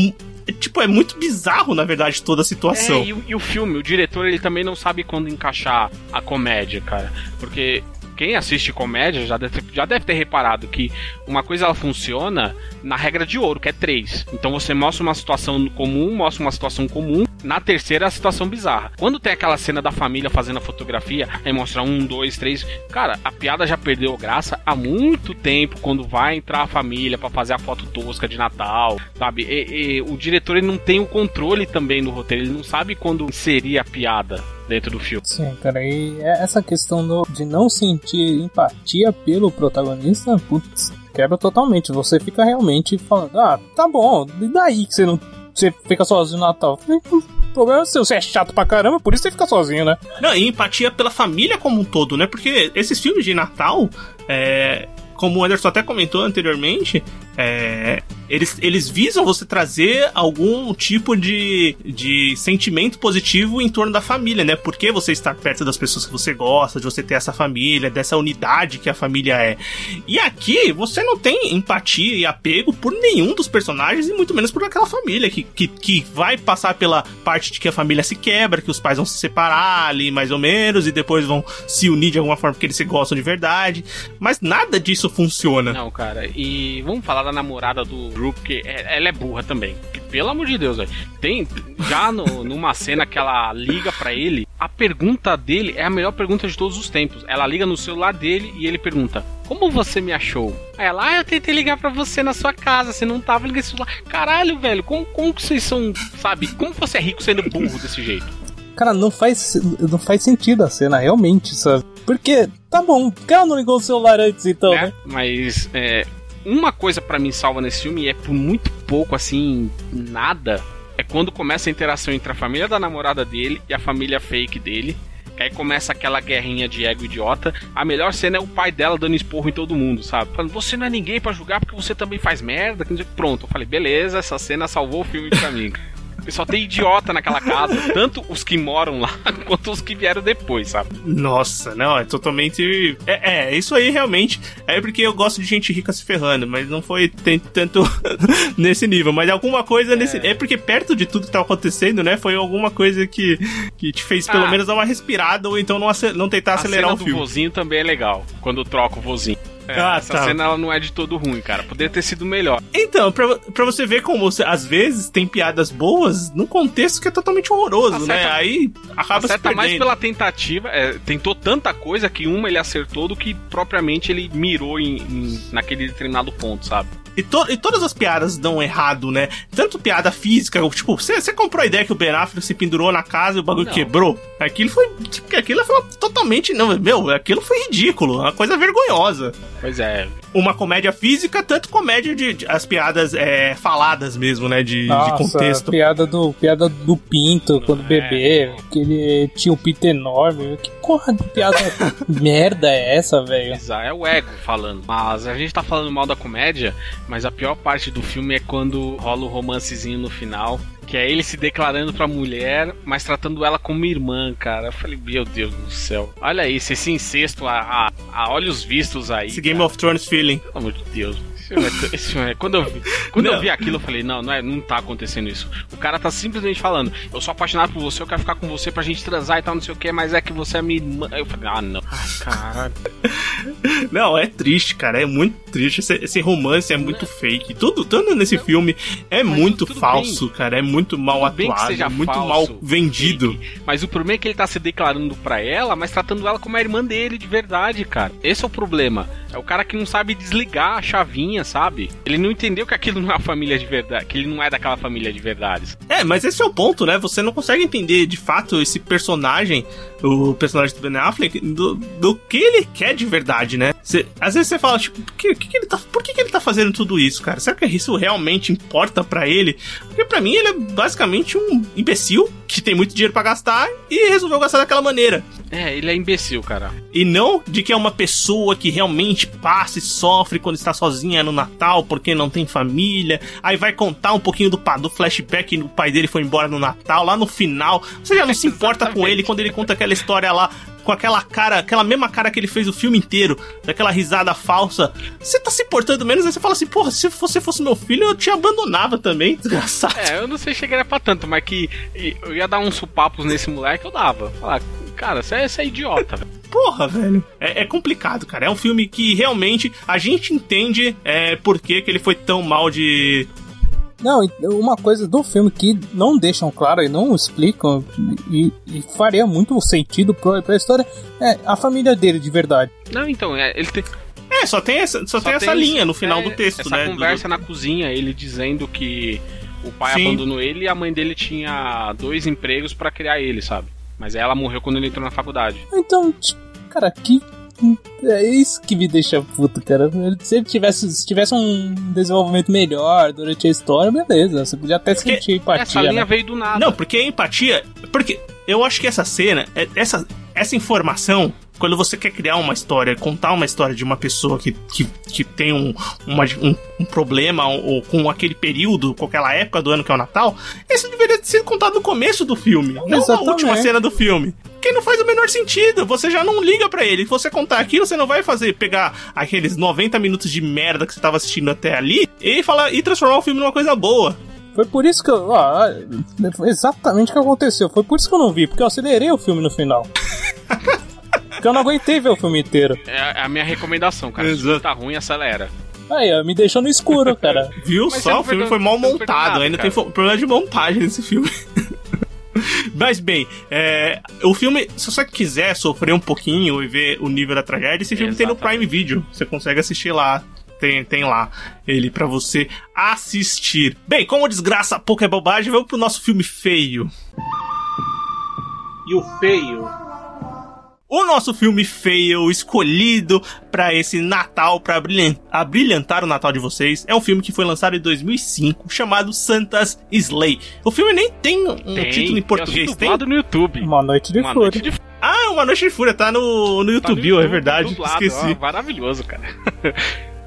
A: é, tipo, é muito bizarro, na verdade, toda a situação.
C: É, e, e o filme, o diretor, ele também não sabe quando encaixar a comédia, cara. Porque quem assiste comédia já deve, já deve ter reparado que uma coisa ela funciona na regra de ouro, que é três. Então você mostra uma situação comum, mostra uma situação comum, na terceira a situação bizarra. Quando tem aquela cena da família fazendo a fotografia, aí mostra um, dois, três. Cara, a piada já perdeu graça há muito tempo quando vai entrar a família pra fazer a foto tosca de Natal, sabe? E- e o diretor ele não tem o controle também do roteiro, ele não sabe quando inserir a piada dentro do filme.
B: Sim, cara, e é essa questão do- de não sentir empatia pelo protagonista, putz, quebra totalmente. Você fica realmente falando, ah, tá bom, e daí que você não. Você fica sozinho no Natal? O problema é seu, você é chato pra caramba, por isso você fica sozinho, né?
A: Não, e empatia pela família como um todo, né? Porque esses filmes de Natal, é, como o Anderson até comentou anteriormente, é, eles, eles visam você trazer algum tipo de, de sentimento positivo em torno da família, né? Porque você estar perto das pessoas que você gosta, de você ter essa família, dessa unidade que a família é. E aqui você não tem empatia e apego por nenhum dos personagens e muito menos por aquela família que, que, que vai passar pela parte de que a família se quebra, que os pais vão se separar ali mais ou menos e depois vão se unir de alguma forma porque eles se gostam de verdade. Mas nada disso funciona.
C: Não, cara, e vamos falar da namorada do Drew, porque é- ela é burra também. Pelo amor de Deus, velho. Tem, já no- numa cena que ela liga pra ele, a pergunta dele é a melhor pergunta de todos os tempos. Ela liga no celular dele e ele pergunta: Como você me achou? Aí ela, ah, eu tentei ligar pra você na sua casa, você não tava ligando celular. Caralho, velho, como, como que vocês são, sabe? Como você é rico sendo burro desse jeito?
B: Cara, não faz, não faz sentido a cena, realmente, sabe? Porque, tá bom, por que ela não ligou o celular antes então,
C: né? Mas é, uma coisa pra mim salva nesse filme e é por muito pouco assim, nada, é quando começa a interação entre a família da namorada dele e a família fake dele. Que aí começa aquela guerrinha de ego idiota. A melhor cena é o pai dela dando esporro em todo mundo, sabe? Falando, você não é ninguém para julgar porque você também faz merda. Pronto, eu falei, beleza, essa cena salvou o filme pra mim. Só tem idiota naquela casa, tanto os que moram lá quanto os que vieram depois, sabe?
A: Nossa, não, é totalmente. É, é isso aí realmente. É porque eu gosto de gente rica se ferrando, mas não foi tanto nesse nível. Mas alguma coisa é. nesse. É porque perto de tudo que tá acontecendo, né? Foi alguma coisa que, que te fez pelo ah. menos dar uma respirada ou então não, não tentar acelerar o filme. O
C: vozinho também é legal, quando troca o vozinho. É, ah, essa tá. cena ela não é de todo ruim, cara. Poderia ter sido melhor.
A: Então, pra, pra você ver como você, às vezes tem piadas boas num contexto que é totalmente horroroso, né? Aí acaba
C: se perdendo. mais pela tentativa. É, tentou tanta coisa que uma ele acertou do que propriamente ele mirou em, em naquele determinado ponto, sabe?
A: E, to e todas as piadas dão errado, né? Tanto piada física, tipo, você comprou a ideia que o Ben Affleck se pendurou na casa e o bagulho não. quebrou. Aquilo foi. Aquilo foi totalmente. Não, meu, aquilo foi ridículo. Uma coisa vergonhosa.
C: Pois é.
A: Uma comédia física, tanto comédia de, de as piadas é, faladas mesmo, né? De, Nossa, de contexto.
B: Piada do, piada do pinto quando é. bebê, que ele tinha um pinto enorme. Que porra de piada merda é essa, velho?
C: É o ego falando. Mas a gente tá falando mal da comédia, mas a pior parte do filme é quando rola o um romancezinho no final. Que é ele se declarando pra mulher, mas tratando ela como irmã, cara. Eu falei, meu Deus do céu. Olha isso, esse incesto a, a, a olhos vistos aí.
A: Esse cara. Game of Thrones feeling.
C: Pelo amor de Deus. Esse filme, quando eu, vi, quando eu vi aquilo, eu falei, não, não, é, não tá acontecendo isso. O cara tá simplesmente falando, eu sou apaixonado por você, eu quero ficar com você pra gente transar e tal, não sei o que, mas é que você é minha irmã. Eu falei, ah, não. Ai, caralho.
A: Não, é triste, cara, é muito triste. Esse, esse romance é muito fake. Tudo, tudo nesse não, filme é muito falso, bem. cara, é muito mal tudo atuado, muito falso, mal vendido.
C: Fake, mas o problema é que ele tá se declarando pra ela, mas tratando ela como a irmã dele de verdade, cara. Esse é o problema. É o cara que não sabe desligar a chavinha, sabe? Ele não entendeu que aquilo não é família de verdade, que ele não é daquela família de verdades.
A: É, mas esse é o ponto, né? Você não consegue entender de fato esse personagem, o personagem do Ben Affleck, do, do que ele quer de verdade, né? Às vezes você fala, tipo, por, que, que, ele tá, por que, que ele tá fazendo tudo isso, cara? Será que isso realmente importa para ele? Porque para mim ele é basicamente um imbecil que tem muito dinheiro para gastar e resolveu gastar daquela maneira.
C: É, ele é imbecil, cara.
A: E não de que é uma pessoa que realmente passa e sofre quando está sozinha no Natal porque não tem família. Aí vai contar um pouquinho do, do flashback o pai dele foi embora no Natal. Lá no final, você já não se importa com ele quando ele conta aquela história lá com aquela cara, aquela mesma cara que ele fez o filme inteiro, daquela risada falsa. Você tá se portando menos, aí você fala assim, porra, se você fosse meu filho, eu te abandonava também, desgraçado.
C: É, eu não sei se chegaria pra tanto, mas que eu ia dar uns supapos nesse moleque, eu dava. Falar, cara, você é, você é idiota, velho.
A: Porra, velho. É, é, complicado, cara. É um filme que realmente a gente entende é, por que, que ele foi tão mal de
B: não, uma coisa do filme que não deixam claro e não explicam e, e faria muito sentido pra, pra história é a família dele de verdade.
C: Não, então, é, ele tem.
A: É, só tem essa, só, só tem, tem essa linha no final
C: é,
A: do texto,
C: essa
A: né?
C: Essa conversa do... na cozinha, ele dizendo que o pai Sim. abandonou ele e a mãe dele tinha dois empregos para criar ele, sabe? Mas ela morreu quando ele entrou na faculdade.
B: Então, tipo, cara, que é isso que me deixa puto, cara. Se ele tivesse, se tivesse um desenvolvimento melhor durante a história, beleza. Você podia até porque sentir empatia.
C: Essa linha né? veio do nada.
A: Não, porque a empatia. Porque eu acho que essa cena, é, essa, essa informação quando você quer criar uma história, contar uma história de uma pessoa que, que, que tem um, uma, um, um, problema ou, com aquele período, com aquela época do ano que é o Natal, isso deveria ter sido contado no começo do filme, não Exatamente. na última cena do filme. Que não faz o menor sentido, você já não liga para ele. Se você contar aquilo, você não vai fazer pegar aqueles 90 minutos de merda que você tava assistindo até ali e falar e transformar o filme numa coisa boa.
B: Foi por isso que eu. Foi exatamente o que aconteceu. Foi por isso que eu não vi, porque eu acelerei o filme no final. porque eu não aguentei ver o filme inteiro.
C: É a minha recomendação, cara. Exato. Se tá ruim, acelera.
B: Aí, ó, me deixou no escuro, cara.
A: Viu Mas só? O filme foi mal montado. Nada, Ainda cara. tem problema de montagem nesse filme. Mas bem, é, o filme, se você quiser sofrer um pouquinho e ver o nível da tragédia, esse filme Exatamente. tem no Prime Video. Você consegue assistir lá tem, tem lá ele para você assistir. Bem, como desgraça pouco é bobagem, vamos pro nosso filme feio. E o feio o nosso filme feio escolhido para esse Natal, para abrilhantar o Natal de vocês, é um filme que foi lançado em 2005, chamado Santa's Slay. O filme nem tem um tem, título em português,
C: tem? no YouTube.
B: Uma Noite de Uma Noite de...
A: Ah, Uma Noite de Fúria tá no, no YouTube,
C: Tá no
A: é verdade.
C: dublado,
A: Esqueci.
C: ó, maravilhoso, cara.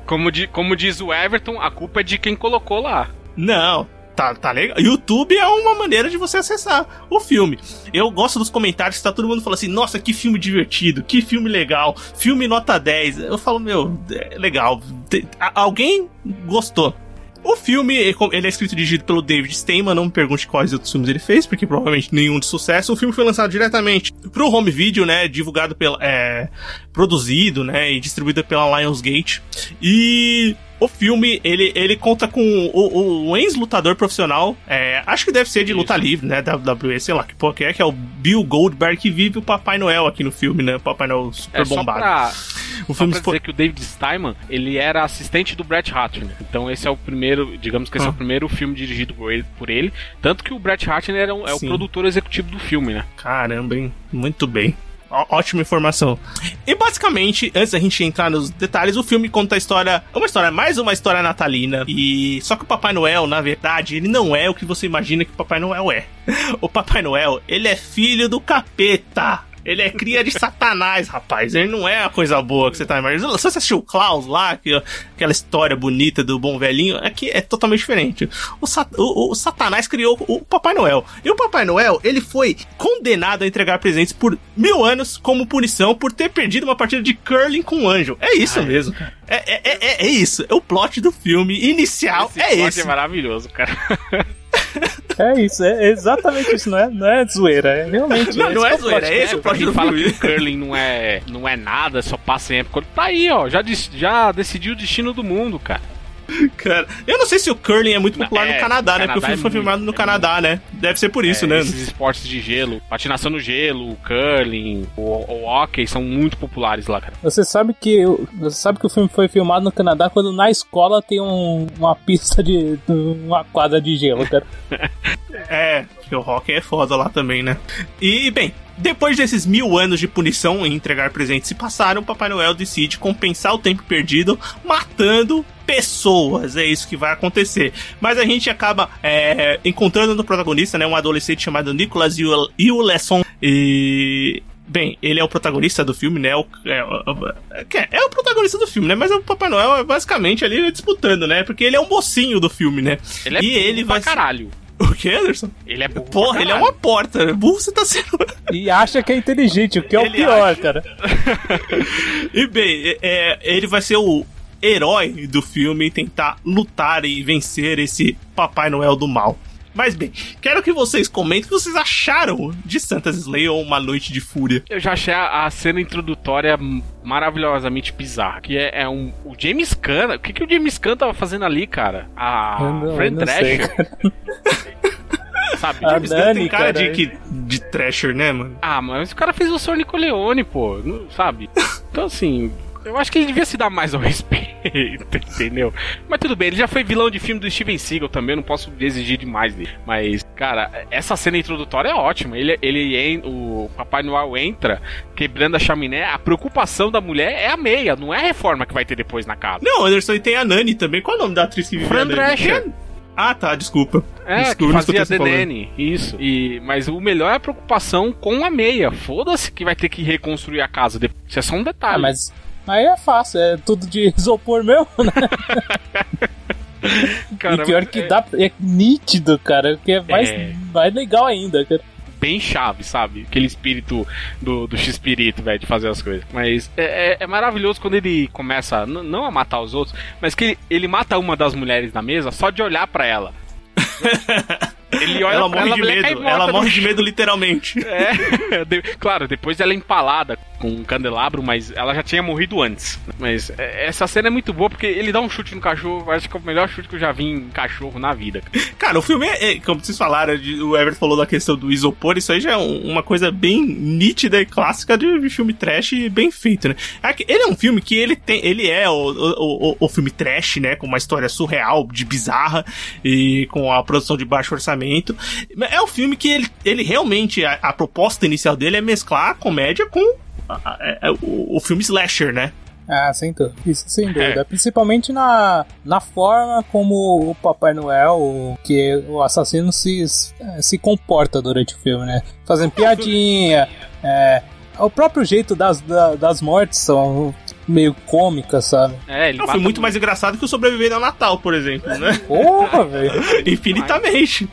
C: Como, di- como diz o Everton, a culpa é de quem colocou lá.
A: Não, tá, tá legal. YouTube é uma maneira de você acessar o filme. Eu gosto dos comentários tá todo mundo falando assim: nossa, que filme divertido, que filme legal, filme nota 10. Eu falo, meu, é legal. Alguém gostou. O filme, ele é escrito e dirigido pelo David Steinman, não me pergunte quais outros filmes ele fez, porque provavelmente nenhum de sucesso. O filme foi lançado diretamente pro home video, né, divulgado pela, é, produzido, né, e distribuído pela Lionsgate. E o filme, ele, ele conta com o, o ex-lutador profissional, é, acho que deve ser de luta livre, né, WWE, sei lá que porra que é, que é o Bill Goldberg, que vive o Papai Noel aqui no filme, né, o Papai Noel super
C: É só
A: bombado.
C: pra,
A: o
C: só
A: filme
C: pra
A: foi...
C: dizer que o David Steinman, ele era assistente do Bret Hart, né? Então esse é o primeiro, digamos que esse é
A: Ah.
C: o primeiro filme dirigido por ele, por ele. Tanto que o Bret Hart era um- é o produtor executivo do filme, né?
A: Caramba, hein? Muito bem. Ótima informação. E basicamente, antes da gente entrar nos detalhes, o filme conta a história. Uma história, mais uma história natalina. E. Só que o Papai Noel, na verdade, ele não é o que você imagina que o Papai Noel é. O Papai Noel, ele é filho do capeta. Ele é cria de Satanás, rapaz. Ele não é a coisa boa que você tá imaginando. Se você assistiu o Klaus lá, que, aquela história bonita do bom velhinho, aqui é totalmente diferente. O, Sat- o- o Satanás criou o Papai Noel. E o Papai Noel, ele foi condenado a entregar presentes por mil anos como punição por ter perdido uma partida de curling com um anjo. É isso mesmo. É, é, é, é- é isso. É o plot do filme inicial.
C: esse
A: é
C: plot
A: esse.
C: é maravilhoso, cara.
B: É isso, é exatamente isso, não é, não é zoeira, é realmente.
A: Não, não é
B: esse que o
A: zoeira, é esse o
C: pra
A: plot do
C: fala que o curling não é, não é nada, só passa em época. Tá aí, ó. Já, já decidiu o destino do mundo, cara.
A: Cara, eu não sei se o curling é muito popular
C: é,
A: no Canadá, né?
C: Canadá
A: Porque o filme
C: é
A: foi
C: muito,
A: filmado no
C: é
A: Canadá, né? Deve ser por isso,
C: É,
A: né?
C: Esses esportes de gelo, patinação no gelo, o curling, o, o hockey são muito populares lá, cara.
B: Você sabe que o- você sabe que o filme foi filmado no Canadá quando na escola tem um- uma pista de uma quadra de gelo, cara.
A: É, porque o rock é foda lá também, né? E, bem, depois desses mil anos de punição em entregar presentes se passaram, o Papai Noel decide compensar o tempo perdido matando pessoas. É isso que vai acontecer. Mas a gente acaba é, encontrando no protagonista, né, um adolescente chamado Nicholas Yule- Yuleson e... Bem, ele é o protagonista do filme, né? O- é, é- é o protagonista do filme, né? Mas o Papai Noel é basicamente ali disputando, né? Porque ele é um mocinho do filme, né?
C: Ele é
A: e ele
C: pra
A: vai.
C: caralho.
A: O que, Anderson?
C: Ele é burro
A: Porra, ele é uma porta. Burro você tá sendo.
B: E acha que é inteligente, o que é o
A: Ele
B: pior,
A: acha.
B: cara.
A: e bem, é, ele vai ser o herói do filme e tentar lutar e vencer esse Papai Noel do mal. Mas bem, quero que vocês comentem o que vocês acharam de Santa's Slay ou Uma Noite de Fúria.
C: Eu já achei a, a cena introdutória maravilhosamente bizarra. Que é, é um. O James Gunn. O que, que o James Gunn tava fazendo ali, cara? A
B: Eu não-
C: Fran Thrasher. Sabe?
B: A
A: James Gunn tem cara de,
B: cara,
A: que, de Thrasher, né, mano?
C: Ah, mas o cara fez o Sr. Nicoleone, pô. não- Sabe? Então, assim. Eu acho que ele devia se dar mais ao respeito, entendeu? Mas tudo bem, ele já foi vilão de filme do Steven Seagal também, eu não posso exigir demais dele. Mas, cara, essa cena introdutória é ótima. Ele, ele o Papai Noel entra quebrando a chaminé. A preocupação da mulher é a meia, não é a reforma que vai ter depois na casa.
A: Não, Anderson, e tem a Nani também. Qual é o nome da atriz que vive
C: Fran? Drescher.
A: Ah, tá, desculpa.
C: É,
A: Desculpa,
C: que fazia. Nanny, isso. E, mas o melhor é a preocupação com a meia. Foda-se que vai ter que reconstruir a casa. Isso é só um detalhe.
B: Ah, mas aí é fácil, é tudo de isopor mesmo, né?
C: Cara,
B: e pior que
C: é
B: dá, é nítido, cara, que é mais,
C: É.
B: mais legal ainda, cara.
C: bem chave, sabe? Aquele espírito do, do X-Espírito, velho, de fazer as coisas. Mas é, é- é maravilhoso quando ele começa, não a matar os outros, mas que ele, ele mata uma das mulheres na mesa só de olhar pra ela. Ele olha
A: Ela morre
C: ela,
A: de medo. Ela
C: no
A: morre de medo, literalmente.
C: É, de- claro, depois ela é empalada com um candelabro, mas ela já tinha morrido antes. Mas é, essa cena é muito boa porque ele dá um chute no cachorro, acho que é o melhor chute que eu já vi em cachorro na vida.
A: Cara, o filme é, é- como vocês falaram, o Everett falou da questão do isopor, isso aí já é um- uma coisa bem nítida e clássica de, filme trash e bem feito, né? É Ele é um filme que ele tem, ele é o, o, o- o filme trash, né? Com uma história surreal, de bizarra e com a produção de baixo orçamento. É um filme que ele, ele realmente, a, a proposta inicial dele é mesclar a comédia com a- a- a- o, o filme slasher, né?
B: Ah, sem dúvida. Isso sem dúvida.
C: É.
B: Principalmente na, na forma como o Papai Noel, o- que o assassino se, se comporta durante o filme, né? Fazendo piadinha, é, o próprio jeito das, da- das mortes são meio cômicas, sabe?
C: É, ele
A: Não, foi muito mais engraçado que o Sobreviver ao Natal, por exemplo, né?
B: Porra, velho.
A: Infinitamente.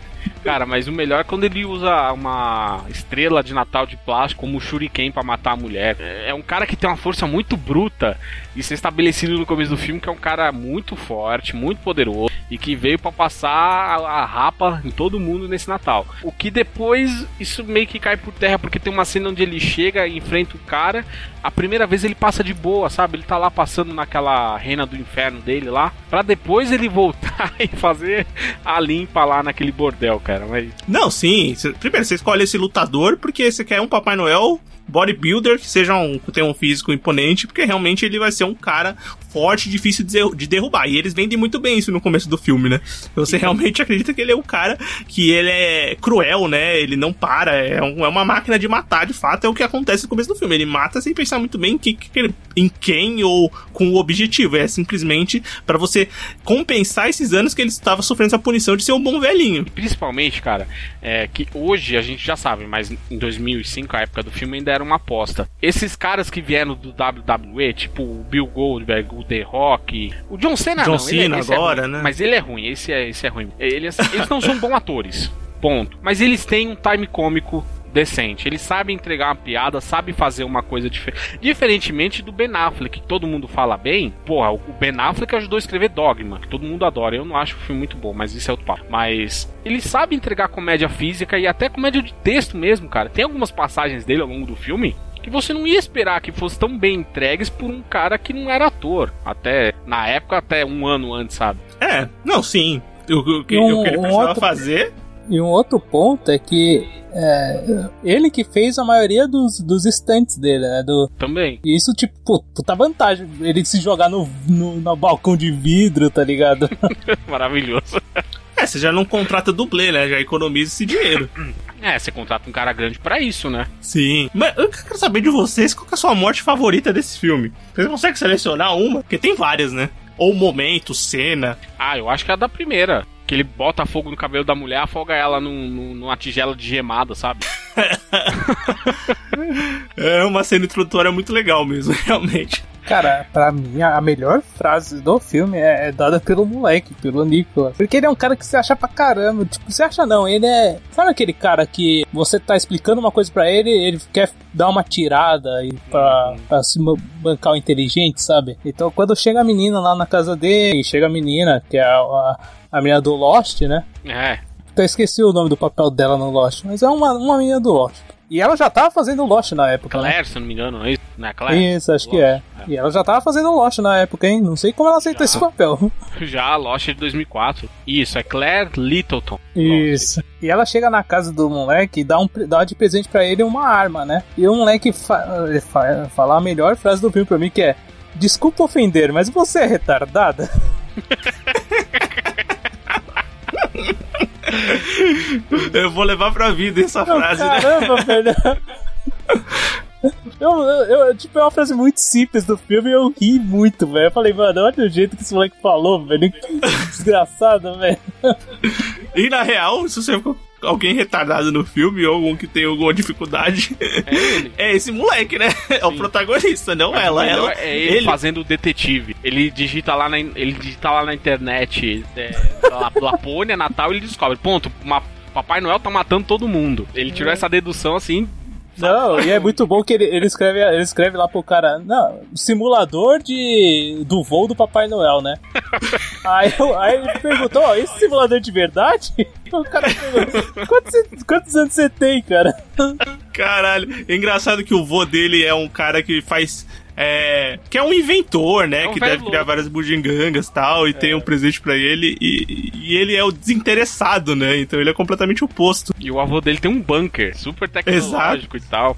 C: Cara, mas o melhor é quando ele usa uma estrela de Natal de plástico como shuriken pra matar a mulher. É é um cara que tem uma força muito bruta. Isso é estabelecido no começo do filme que é um cara muito forte, muito poderoso e que veio pra passar a, a rapa em todo mundo nesse Natal. O que depois isso meio que cai por terra porque tem uma cena onde ele chega e enfrenta o cara. A primeira vez ele passa de boa, sabe? Ele tá lá passando naquela reina do inferno dele lá, Pra depois ele voltar e fazer a limpa lá naquele bordel, cara. Mas
A: Não, sim. Primeiro, você escolhe esse lutador porque você quer um Papai Noel bodybuilder que seja um que tenha um físico imponente, porque realmente ele vai ser um cara forte, difícil de derru- de derrubar. E eles vendem muito bem isso no começo do filme, né? Você realmente acredita que ele é um cara que ele é cruel, né? Ele não para, é, um- é uma máquina de matar, de fato, é o que acontece no começo do filme. Ele mata sem pensar muito bem em, que- em quem ou com o objetivo. É simplesmente pra você compensar esses anos que ele estava sofrendo essa punição de ser um bom velhinho.
C: principalmente, cara, é que hoje a gente já sabe, mas em 2005, a época do filme, ainda era uma aposta. Esses caras que vieram do WWE, tipo o Bill Goldberg, o The Rock, o John Cena
A: John
C: não, ele é-
A: Cena
C: esse é
A: agora,
C: ruim.
A: né?
C: Mas ele é ruim, esse é, esse é ruim. Eles, eles não são bons atores, ponto. Mas eles têm um time cômico decente. Eles sabem entregar uma piada, sabem fazer uma coisa diferente. Diferentemente do Ben Affleck, que todo mundo fala bem. Porra, o Ben Affleck ajudou a escrever Dogma, que todo mundo adora. Eu não acho o filme muito bom, mas isso é outro papo. Mas ele sabe entregar comédia física e até comédia de texto mesmo, cara. Tem algumas passagens dele ao longo do filme que você não ia esperar que fosse tão bem entregues por um cara que não era ator. Até, na época, até um ano antes, sabe?
A: É, não, sim. O, o que,
B: E um-
A: o que ele
B: um
A: precisava
B: outro-
A: fazer.
B: E um outro ponto é que é, ele que fez a maioria dos, dos stunts dele, né? Do,
C: Também.
B: e isso, tipo, pô, puta vantagem. Ele se jogar no, no, no balcão de vidro, tá ligado?
C: Maravilhoso.
A: É, você já não contrata dublê, né? Já economiza esse dinheiro.
C: É, você contrata um cara grande pra isso, né?
A: Sim. Mas eu quero saber de vocês qual que é a sua morte favorita desse filme. Vocês conseguem selecionar uma? Porque tem várias, né? Ou momento, cena.
C: Ah, eu acho que é a da primeira. Que ele bota fogo no cabelo da mulher, afoga ela num, num- numa tigela de gemada, sabe?
A: É uma cena introdutória muito legal mesmo, realmente.
B: Cara, pra mim, a melhor frase do filme é, é dada pelo moleque, pelo Nicolas. Porque ele é um cara que você acha pra caramba. Tipo, você acha não, ele é. Sabe aquele cara que você tá explicando uma coisa pra ele, ele quer dar uma tirada e pra, pra se bancar o inteligente, sabe? Então quando chega a menina lá na casa dele, chega a menina, que é a, a, a menina do Lost, né?
C: É.
B: Eu esqueci o nome do papel dela no Lost, mas é uma, uma menina do Lost. E ela já tava fazendo Lost na época, né?
C: Claire, se eu não me engano, não é isso? Não é Claire?
B: Isso, acho que é. E ela já tava fazendo Lost na época, hein? Não sei como ela aceitou
C: Já.
B: esse papel.
C: Já, Lost é de 2004. Isso, é Claire Littleton.
B: Isso. E ela chega na casa do moleque e dá, um, dá de presente pra ele uma arma, né? E o moleque fa ele fa fala a melhor frase do filme pra mim, que é Desculpa ofender, mas você é retardada?
A: Eu vou levar pra vida essa frase, né?
B: Caramba, velho. Eu, eu, eu- tipo, é uma frase muito simples do filme e eu ri muito, velho. Eu falei, mano, olha o jeito que esse moleque falou, velho. Que desgraçado, velho.
A: E na real, se você alguém retardado no filme ou algum que tem alguma dificuldade,
C: É ele.
A: é esse moleque, né? É o
C: Sim.
A: protagonista, não
C: Mas
A: ela. ela
C: é ele, fazendo o detetive. Ele digita lá na, ele digita lá na internet é, La- Lapônia, Natal, e ele descobre. Ponto, uma- Papai Noel tá matando todo mundo. Ele tirou essa dedução assim.
B: Não, e é muito bom que ele, ele, escreve, ele escreve lá pro cara, não, simulador de do voo do Papai Noel, né? aí, eu- aí ele perguntou, ó, esse simulador de verdade? O cara perguntou, quantos, quantos anos você tem, cara?
A: Caralho. É engraçado que o vô dele é um cara que faz. É, que é um inventor, né?
C: É um
A: que deve criar
C: louco.
A: várias bugigangas e tal, e tem um presente pra ele, e, e ele é o desinteressado, né? Então ele é completamente oposto.
C: E o avô dele tem um bunker super tecnológico e tal.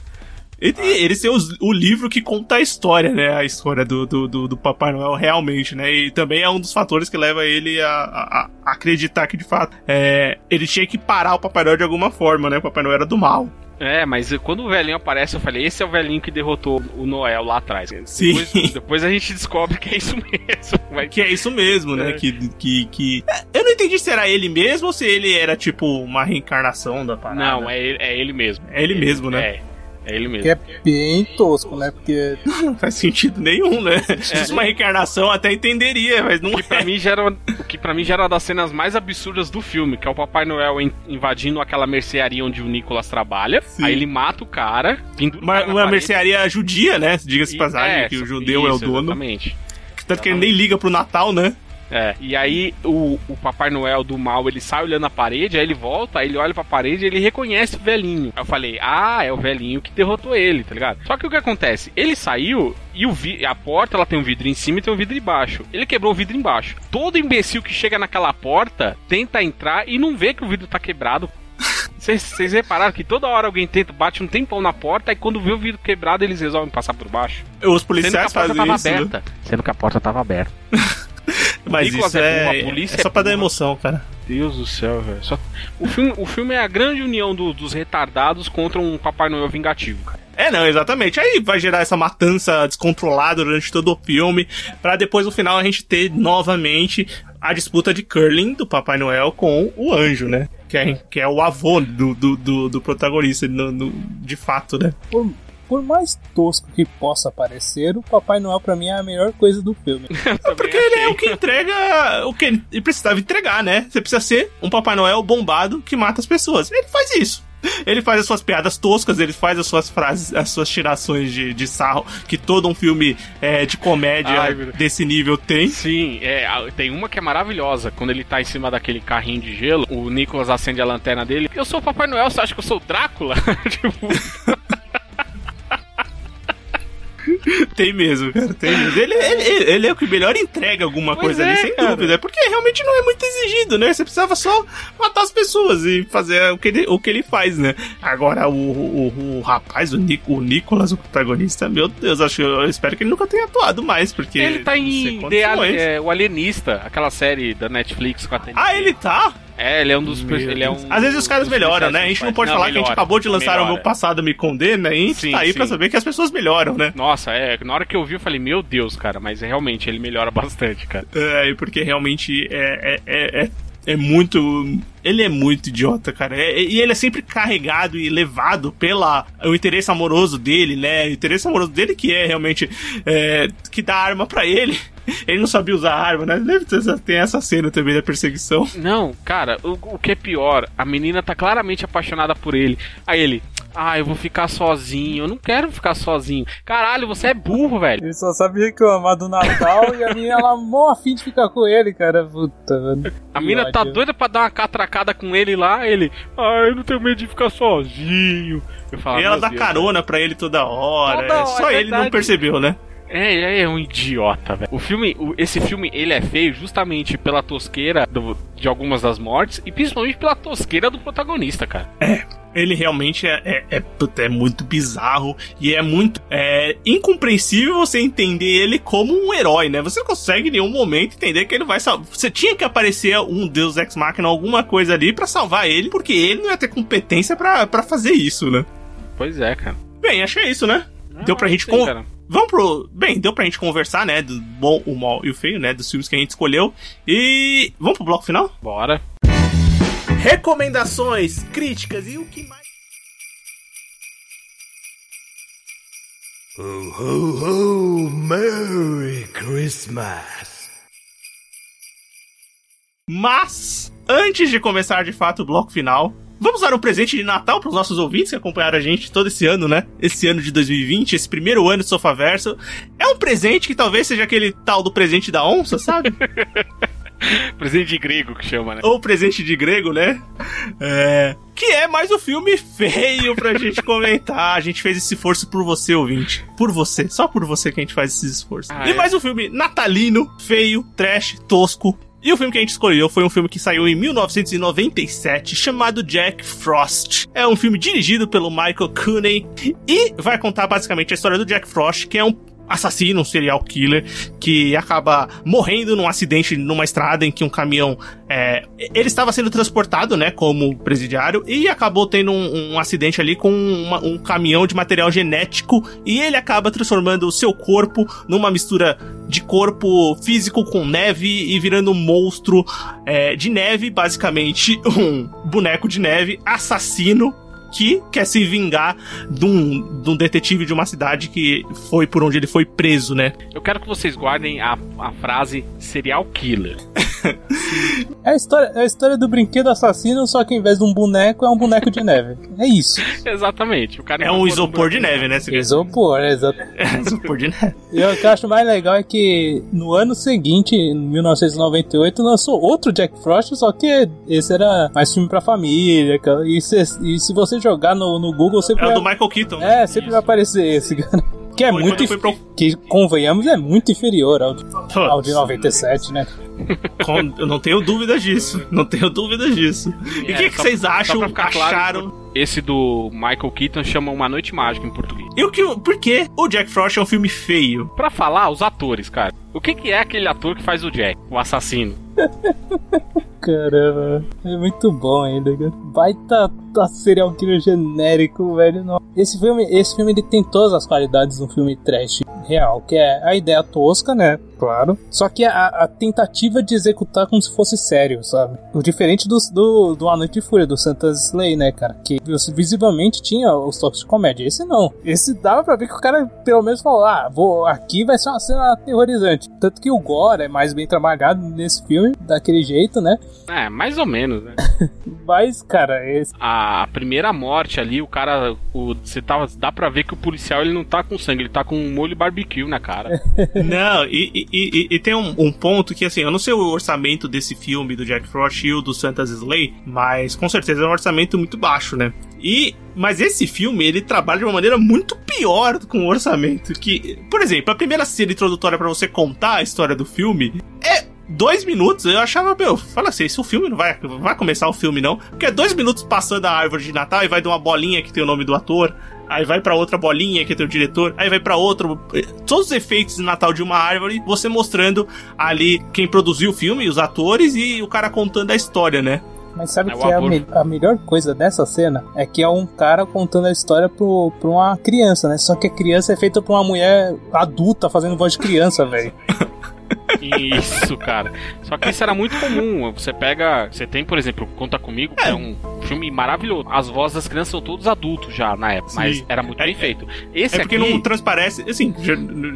A: Ele, ele tem os- o livro que conta a história, né? A história do, do, do, do Papai Noel realmente, né? E também é um dos fatores que leva ele a, a- a acreditar que, de fato, é, ele tinha que parar o Papai Noel de alguma forma, né? O Papai Noel era do mal.
C: É, mas quando o velhinho aparece, eu falei, esse é o velhinho que derrotou o Noel lá atrás.
A: Sim.
C: Depois, depois a gente descobre que é isso mesmo. Vai
A: Que é isso mesmo, né?
C: É.
A: Que, que, que. É, Eu não entendi se era ele mesmo ou se ele era, tipo, uma reencarnação da parada.
C: Não, é ele, é ele mesmo.
A: É ele mesmo, né?
C: É. É ele mesmo.
B: Que é bem tosco, né? Porque.
A: Não faz sentido nenhum, né? Se fosse uma reencarnação, até entenderia, mas não
C: O que pra
A: é.
C: mim já era, o que para mim já era uma das cenas mais absurdas do filme, que é o Papai Noel in- invadindo aquela mercearia onde o Nicolas trabalha. Aí ele mata o cara,
A: Uma, uma
C: parede,
A: mercearia judia, né? Diga-se passagem, que o
C: isso,
A: judeu é o
C: isso,
A: dono.
C: Exatamente.
A: Tanto que ele nem liga pro Natal, né?
C: É, e aí o, o Papai Noel do mal, ele sai olhando a parede, aí ele volta, aí ele olha pra parede e ele reconhece o velhinho. Aí eu falei, ah, é o velhinho que derrotou ele, tá ligado? Só que o que acontece? Ele saiu e o vi a porta ela tem um vidro em cima e tem um vidro embaixo. Ele quebrou o vidro embaixo. Todo imbecil que chega naquela porta tenta entrar e não vê que o vidro tá quebrado. Vocês repararam que toda hora alguém tenta, bate um tempão na porta e quando vê o vidro quebrado eles resolvem passar por baixo.
A: Os policiais fazem isso. né?
C: aberta. Sendo que a porta tava aberta.
A: Mas
C: Nicolas
A: isso
C: é
A: é,
C: polícia
A: é só
C: é
A: pra dar emoção, cara.
C: Deus do céu, velho. Só... O, filme, o filme é a grande união do- dos retardados contra um Papai Noel vingativo, cara.
A: É, não, exatamente. Aí vai gerar essa matança descontrolada durante todo o filme, pra depois no final a gente ter novamente a disputa de curling do Papai Noel com o anjo, né? Que é, que é o avô do, do, do, do protagonista, no- no- de fato, né?
B: Por, mais tosco que possa parecer, o Papai Noel pra mim é a melhor coisa do filme.
A: Porque ele é o que entrega o que ele precisava entregar, né? Você precisa ser um Papai Noel bombado que mata as pessoas. Ele faz isso. Ele faz as suas piadas toscas, ele faz as suas frases, as suas tirações de, de sarro que todo um filme é, de comédia
C: Ai,
A: desse nível tem.
C: Sim, é, tem uma que é maravilhosa. Quando ele tá em cima daquele carrinho de gelo, o Nicolas acende a lanterna dele. Eu sou o Papai Noel, você acha que eu sou o Drácula? tipo,
A: Tem mesmo, cara, tem mesmo. Ele, ele, ele é o que melhor entrega alguma
C: Pois
A: coisa
C: é,
A: ali, sem
C: cara.
A: dúvida. Porque realmente não é muito exigido, né? Você precisava só matar as pessoas e fazer o que ele, o que ele faz, né? Agora, o, o, o rapaz, o, Nic, o Nicolas, o protagonista, meu Deus, acho, eu espero que ele nunca tenha atuado mais, porque.
C: ele tá em The é, O Alienista, aquela série da Netflix com a TNT.
A: Ah, ele tá?
C: É, ele é um dos.
A: Meu
C: Ele é um.
A: Às vezes os caras melhoram, né? A gente não pode falar que a gente
C: melhora,
A: acabou de lançar o
C: melhora.
A: meu passado me condena, e a gente
C: Sim,
A: tá aí
C: sim.
A: pra saber que as pessoas melhoram, né?
C: Nossa, é. Na hora que eu vi, eu falei, meu Deus, cara, mas é, realmente ele melhora bastante, cara.
A: É, porque realmente é, é, é, é, é muito. Ele é muito idiota, cara. É- e ele é sempre carregado e levado pela o interesse amoroso dele, né? O interesse amoroso dele que é realmente é, que dá arma pra ele. Ele não sabia usar arma, né? Deve ter- Tem essa cena também da perseguição.
C: Não, cara, o, o que é pior, a menina tá claramente apaixonada por ele. Aí ele, ah, eu vou ficar sozinho, eu não quero ficar sozinho. Caralho, você é burro, velho.
B: Ele só sabe reclamar do Natal e a menina ela mó afim de ficar com ele, cara. Puta, mano.
C: A mina tá doida pra dar uma catracada com ele lá, ele, ah, eu não tenho medo de ficar sozinho. Eu falo,
A: e ela
C: "Meu
A: dá
C: Deus,
A: carona pra ele toda hora.
C: Toda hora,
A: Só
C: é
A: ele não percebeu, né?
C: É, ele é um idiota, velho. O filme, o- esse filme, ele é feio justamente pela tosqueira do- de algumas das mortes e principalmente pela tosqueira do protagonista, cara.
A: Ele realmente é, é, é, é muito bizarro e é muito é, incompreensível você entender ele como um herói, né? Você não consegue em nenhum momento entender que ele vai salvar. Você tinha que aparecer um Deus Ex Machina, alguma coisa ali pra salvar ele, porque ele não ia ter competência pra pra fazer isso, né?
C: Pois é, cara.
A: Bem, acho que é isso, né? Deu pra
C: Ah,
A: gente
C: sim, cara.
A: Vamos pro. Bem, deu pra gente conversar, né? Do bom, o mal e o feio, né? Dos filmes que a gente escolheu. E. Vamos pro bloco final?
C: Bora.
A: Recomendações, críticas e o que mais.
E: Ho, ho, ho, Merry Christmas.
A: Mas, antes de começar de fato o bloco final, vamos dar um presente de Natal para os nossos ouvintes que acompanharam a gente todo esse ano, né? Esse ano de 2020, esse primeiro ano de Sofaverso. É um presente que talvez seja aquele tal do presente da onça, sabe?
C: Presente de grego que chama, né?
A: Ou presente de grego, né? É. Que é mais um filme feio pra gente comentar. A gente fez esse esforço por você, ouvinte. Por você. Só por você que a gente faz esse esforço.
C: Ah,
A: e
C: é?
A: mais um filme natalino, feio, trash, tosco. E o filme que a gente escolheu foi um filme que saiu em 1997, chamado Jack Frost. É um filme dirigido pelo Michael Cooney e vai contar basicamente a história do Jack Frost, que é um assassino, serial killer, que acaba morrendo num acidente numa estrada em que um caminhão. é, ele estava sendo transportado, né, como presidiário, e acabou tendo um, um acidente ali com uma- um caminhão de material genético, e ele acaba transformando o seu corpo numa mistura de corpo físico com neve e virando um monstro é, de neve, basicamente um boneco de neve assassino que quer se vingar de um, de um detetive de uma cidade que foi por onde ele foi preso, né?
C: Eu quero que vocês guardem a, a frase serial killer.
B: É a, história, é a história do brinquedo assassino, só que em vez de um boneco, é um boneco de neve. É isso.
C: Exatamente. O cara
A: É um isopor de neve, né?
B: Isopor, é exato.
A: É, isopor de neve.
B: E o que eu acho mais legal é que no ano seguinte, em 1998, lançou outro Jack Frost, só que esse era mais filme pra família. E se, e se você jogar no, no Google, sempre
A: É o
B: vai,
A: do Michael Keaton. né?
B: é, sempre vai aparecer esse, cara. Que é
A: Foi
B: muito.
A: pro-
B: Que, convenhamos, é muito inferior ao, de- ao de 97, né?
A: Com- eu não tenho dúvidas disso. Não tenho dúvidas disso. E o
C: É,
A: que, que
C: só-
A: vocês acham?
C: ficar claro,
A: acharam?
C: Esse do Michael Keaton chama Uma Noite Mágica em português.
A: E o que, por que o Jack Frost é um filme feio?
C: Pra falar, os atores, cara. O que, que é aquele ator que faz o Jack, o assassino?
B: Caramba, é muito bom ainda, cara. Baita tá serial killer genérico, velho. Não. Esse filme, esse filme ele tem todas as qualidades de um filme trash real, que é a ideia tosca, né? Claro. Só que a, a tentativa de executar como se fosse sério, sabe? O diferente do, do, do A Noite de Fúria, do Santa's Slay, né, cara? Que visivelmente tinha os toques de comédia. Esse não. Esse dava pra ver que o cara pelo menos falou: ah, vou, aqui vai ser uma cena aterrorizante. Tanto que o gore é mais bem trabalhado nesse filme, daquele jeito, né?
C: É, mais ou menos, né?
B: Mas, cara, esse.
C: A primeira morte ali, o cara. O, você tava, dá pra ver que o policial ele não tá com sangue, ele tá com um molho barbecue na cara.
A: Não, e, e- e- e tem um, um ponto que, assim, eu não sei o orçamento desse filme do Jack Frost e o do Santa's Slay, mas com certeza é um orçamento muito baixo, né? E, mas esse filme, ele trabalha de uma maneira muito pior com o orçamento. Que, por exemplo, a primeira cena introdutória pra você contar a história do filme é dois minutos. Eu achava, meu, fala assim, esse o filme não vai, vai começar o filme não, porque é dois minutos passando a árvore de Natal e vai de uma bolinha que tem o nome do ator. Aí vai pra outra bolinha que tem o diretor, aí vai pra outro. Todos os efeitos de Natal de uma árvore, você mostrando ali quem produziu o filme, os atores e o cara contando a história, né?
B: Mas sabe
C: É o
B: que é a, me- a melhor coisa dessa cena? É que é um cara contando a história pro, pra uma criança, né? Só que a criança é feita por uma mulher adulta fazendo voz de criança, velho.
C: Isso, cara. Só que isso era muito comum. Você pega. Você tem, por exemplo, Conta Comigo, que é, um filme maravilhoso. As vozes das crianças são todos adultos já na época.
A: Sim.
C: Mas era muito
A: É-
C: bem feito. Esse
A: é porque
C: aqui.
A: não transparece. Assim,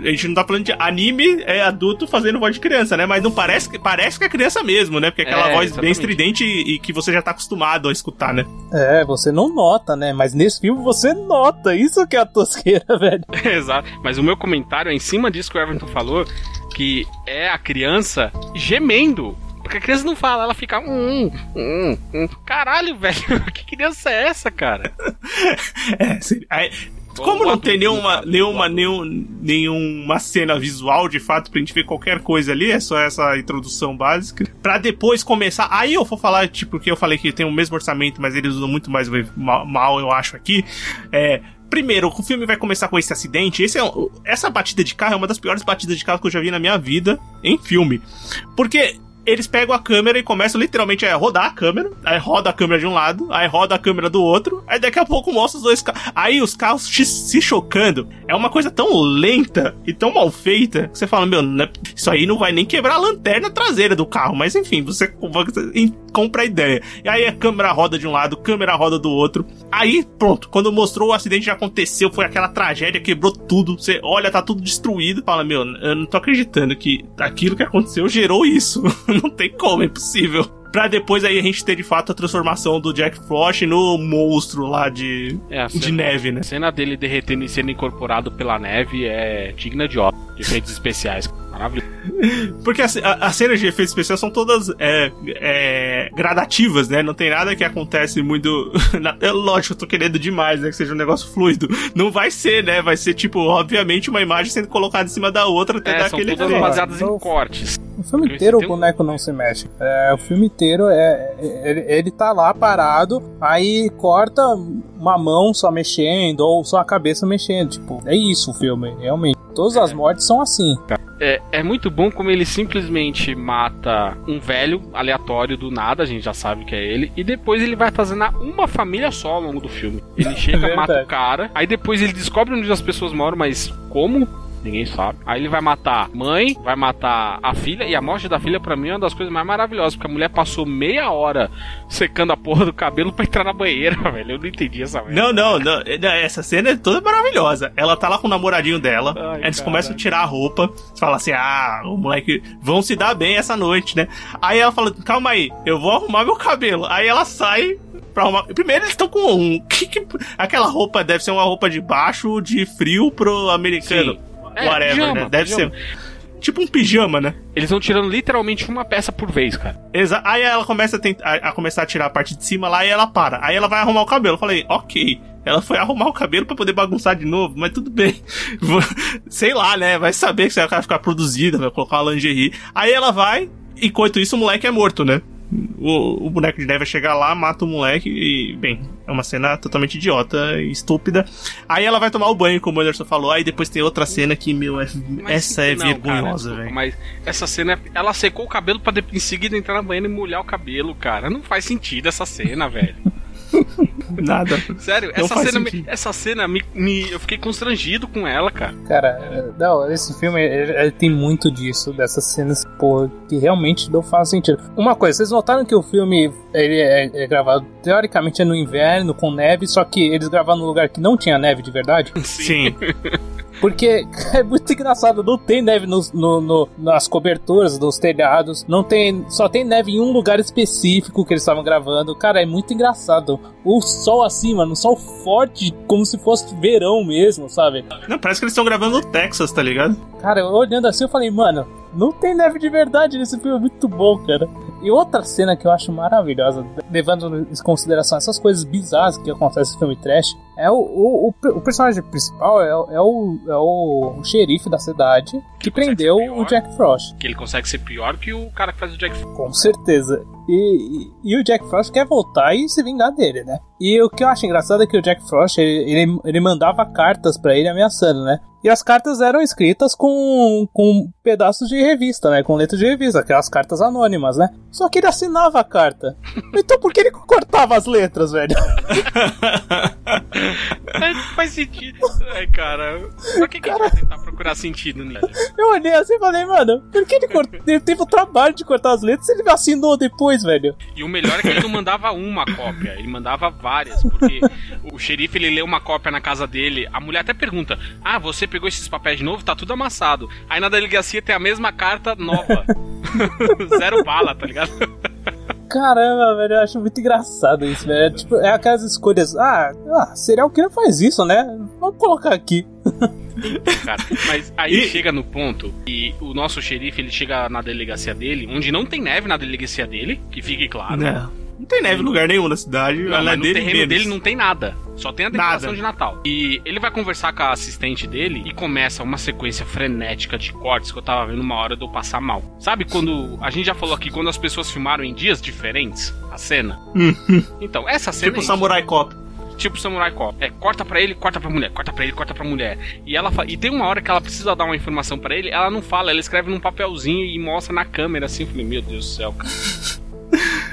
A: a gente não tá falando de anime é adulto fazendo voz de criança, né? Mas não parece que parece que é criança mesmo, né? Porque é aquela
C: É,
A: voz bem
C: exatamente.
A: estridente e, e que você já tá acostumado a escutar, né?
B: É, você não nota, né? Mas nesse filme você nota. Isso que é a tosqueira, velho.
C: Exato. Mas o meu comentário é em cima disso que o Everton falou, que é a criança gemendo. Porque a criança não fala, ela fica. Hum, hum, hum. Caralho, velho. Que criança é essa, cara?
A: É. Aí, como não tem nenhuma, nenhuma, nenhum, nenhuma cena visual de fato pra gente ver qualquer coisa ali, é só essa introdução básica. Pra depois começar. Aí eu vou falar, tipo, porque eu falei que tem o mesmo orçamento, mas eles usam muito mais ma- mal, eu acho, aqui. É. Primeiro, o filme vai começar com esse acidente. Esse é, essa batida de carro é uma das piores batidas de carro que eu já vi na minha vida em filme. Porque eles pegam a câmera e começam literalmente a rodar a câmera. Aí roda a câmera de um lado, aí roda a câmera do outro. Aí daqui a pouco mostra os dois carros. Aí os carros se- chocando. É uma coisa tão lenta e tão mal feita que você fala, meu, é- isso aí não vai nem quebrar a lanterna traseira do carro. Mas enfim, você você compra a ideia. E aí a câmera roda de um lado, câmera roda do outro. Aí, pronto, quando mostrou o acidente já aconteceu, foi aquela tragédia, quebrou tudo. Você olha, tá tudo destruído. Fala, meu, eu não tô acreditando que aquilo que aconteceu gerou isso. não tem como, é impossível. Pra depois aí a gente ter de fato a transformação do Jack Frost no monstro lá de,
C: É, a
A: de
C: cena-
A: neve, né?
C: A cena dele derretendo e sendo incorporado pela neve é digna de obra. De efeitos especiais. Maravilhoso.
A: Porque as, a- as cenas de efeitos especiais são todas é, é, gradativas, né? Não tem nada que acontece muito. é lógico, eu tô querendo demais, né? Que seja um negócio fluido. Não vai ser, né? Vai ser, tipo, obviamente, uma imagem sendo colocada em cima da outra até
C: É,
A: dar
C: são
A: aquele
C: todas
A: efeito.
C: baseadas
B: Então-
C: em cortes.
B: O filme
C: Porque
B: inteiro o
C: um-
B: boneco não se mexe. É, o filme inteiro é. é- Ele, ele tá lá parado, aí corta uma mão só mexendo, ou só a cabeça mexendo. Tipo, é isso o filme, realmente. Todas as mortes são assim.
C: É, é muito bom como ele simplesmente mata um velho aleatório do nada, a gente já sabe que é ele, e depois ele vai fazendo uma família só ao longo do filme. Ele chega,
B: Verdade.
C: mata o cara, aí depois ele descobre onde as pessoas moram, mas como? Ninguém sabe. Aí ele vai matar mãe, vai matar a filha, e a morte da filha, pra mim, é uma das coisas mais maravilhosas, porque a mulher passou meia hora secando a porra do cabelo pra entrar na banheira, velho. Eu não entendi essa merda.
A: Não, não, não, essa cena é toda maravilhosa. Ela tá lá com o namoradinho dela,
C: Ai,
A: eles começam a tirar a roupa, fala assim: ah, o moleque vão se dar bem essa noite, né? Aí ela fala: calma aí, eu vou arrumar meu cabelo. Aí ela sai. Pra arrumar. Primeiro eles estão com um. que que- aquela roupa deve ser uma roupa de baixo de frio pro americano.
C: Sim. É,
A: Whatever,
C: pijama,
A: né? Deve
C: pijama.
A: ser. Tipo um pijama, né?
C: Eles vão tirando literalmente uma peça por vez, cara.
A: Exa aí ela começa a, tentar, a, começar a tirar a parte de cima lá e ela para. Aí ela vai arrumar o cabelo. Eu falei, ok. Ela foi arrumar o cabelo pra poder bagunçar de novo, mas tudo bem. Sei lá, né? Vai saber que você vai ficar produzida, vai colocar uma lingerie. Aí ela vai, enquanto isso o moleque é morto, né? O, o boneco de neve vai chegar lá, mata o moleque e, bem, é uma cena totalmente idiota e estúpida. Aí ela vai tomar o banho, como o Anderson falou. Aí depois tem outra cena que, meu, é- essa é
C: não,
A: vergonhosa, velho.
C: Mas essa cena, é- ela secou o cabelo pra em seguida entrar na banheira e molhar o cabelo, cara. Não faz sentido essa cena, velho.
A: Nada.
C: Sério,
A: Não
C: essa cena, me, essa cena me, me- eu fiquei constrangido com ela, cara.
B: Cara, não, esse filme ele, ele tem muito disso, dessas cenas, pô, que realmente não faz sentido. Uma coisa, vocês notaram que o filme ele é, é gravado, teoricamente é no inverno, com neve, só que eles gravaram num lugar que não tinha neve de verdade?
A: Sim.
B: Porque é muito engraçado, não tem neve nos- no, no- nas coberturas dos telhados, não tem, só tem neve em um lugar específico que eles estavam gravando. Cara, é muito engraçado. O sol assim, mano, um sol forte, como se fosse verão mesmo, sabe?
A: Não, parece que eles estão gravando no Texas, tá ligado?
B: Cara, olhando assim, eu falei, mano, não tem neve de verdade nesse filme, é muito bom, cara. E outra cena que eu acho maravilhosa, levando em consideração essas coisas bizarras que acontecem no filme trash, é o, o, o, o personagem principal é, o- é, o, é o, o xerife da cidade que
C: consegue
B: prendeu
C: pior.
B: o Jack Frost,
C: Que ele consegue ser pior que o cara que faz o Jack
B: com certeza. E, e, e o Jack Frost quer voltar e se vingar dele, né? E o que eu acho engraçado é que o Jack Frost, ele, ele, ele mandava cartas pra ele ameaçando, né? E as cartas eram escritas com, com pedaços de revista, né? Com letras de revista, aquelas cartas anônimas, né? Só que ele assinava a carta. Então por que ele cortava as letras, velho?
C: É, não faz sentido. Ai, cara. Pra que, que a gente vai tentar procurar sentido nisso?
B: Eu olhei assim e falei, mano, por que ele, cort... ele teve o trabalho de cortar as letras se ele assinou depois, velho?
C: E o melhor é que ele não mandava uma cópia, ele mandava várias, porque o xerife ele lê uma cópia na casa dele, a mulher até pergunta: Ah, você pegou esses papéis de novo? Tá tudo amassado. Aí na delegacia tem a mesma carta nova. Zero bala, tá ligado?
B: Caramba, velho, eu acho muito engraçado isso, velho. É, tipo, é aquelas escolhas. Ah, ah serial killer faz isso, né? Vamos colocar aqui.
C: Cara, mas aí
A: E-
C: chega no ponto e o nosso xerife ele chega na delegacia dele, onde não tem neve na delegacia dele, que fique claro.
A: Não. Não tem neve em lugar nenhum na cidade.
C: Não,
A: é
C: mas no
A: dele
C: terreno
A: menos.
C: dele não tem nada. Só tem a decoração
A: Nada.
C: de Natal. E ele vai conversar com a assistente dele e começa uma sequência frenética de cortes que eu tava vendo uma hora de eu passar mal. Sabe quando. A gente já falou aqui quando as pessoas filmaram em dias diferentes a cena? Então, essa cena.
A: Tipo
C: é.
A: Samurai Cop.
C: Tipo Samurai Cop. É, corta pra ele, corta pra mulher, corta pra ele, corta pra mulher. E ela fa- e tem uma hora que ela precisa dar uma informação pra ele, ela não fala, ela escreve num papelzinho e mostra na câmera assim. Eu falei, meu Deus do céu, cara.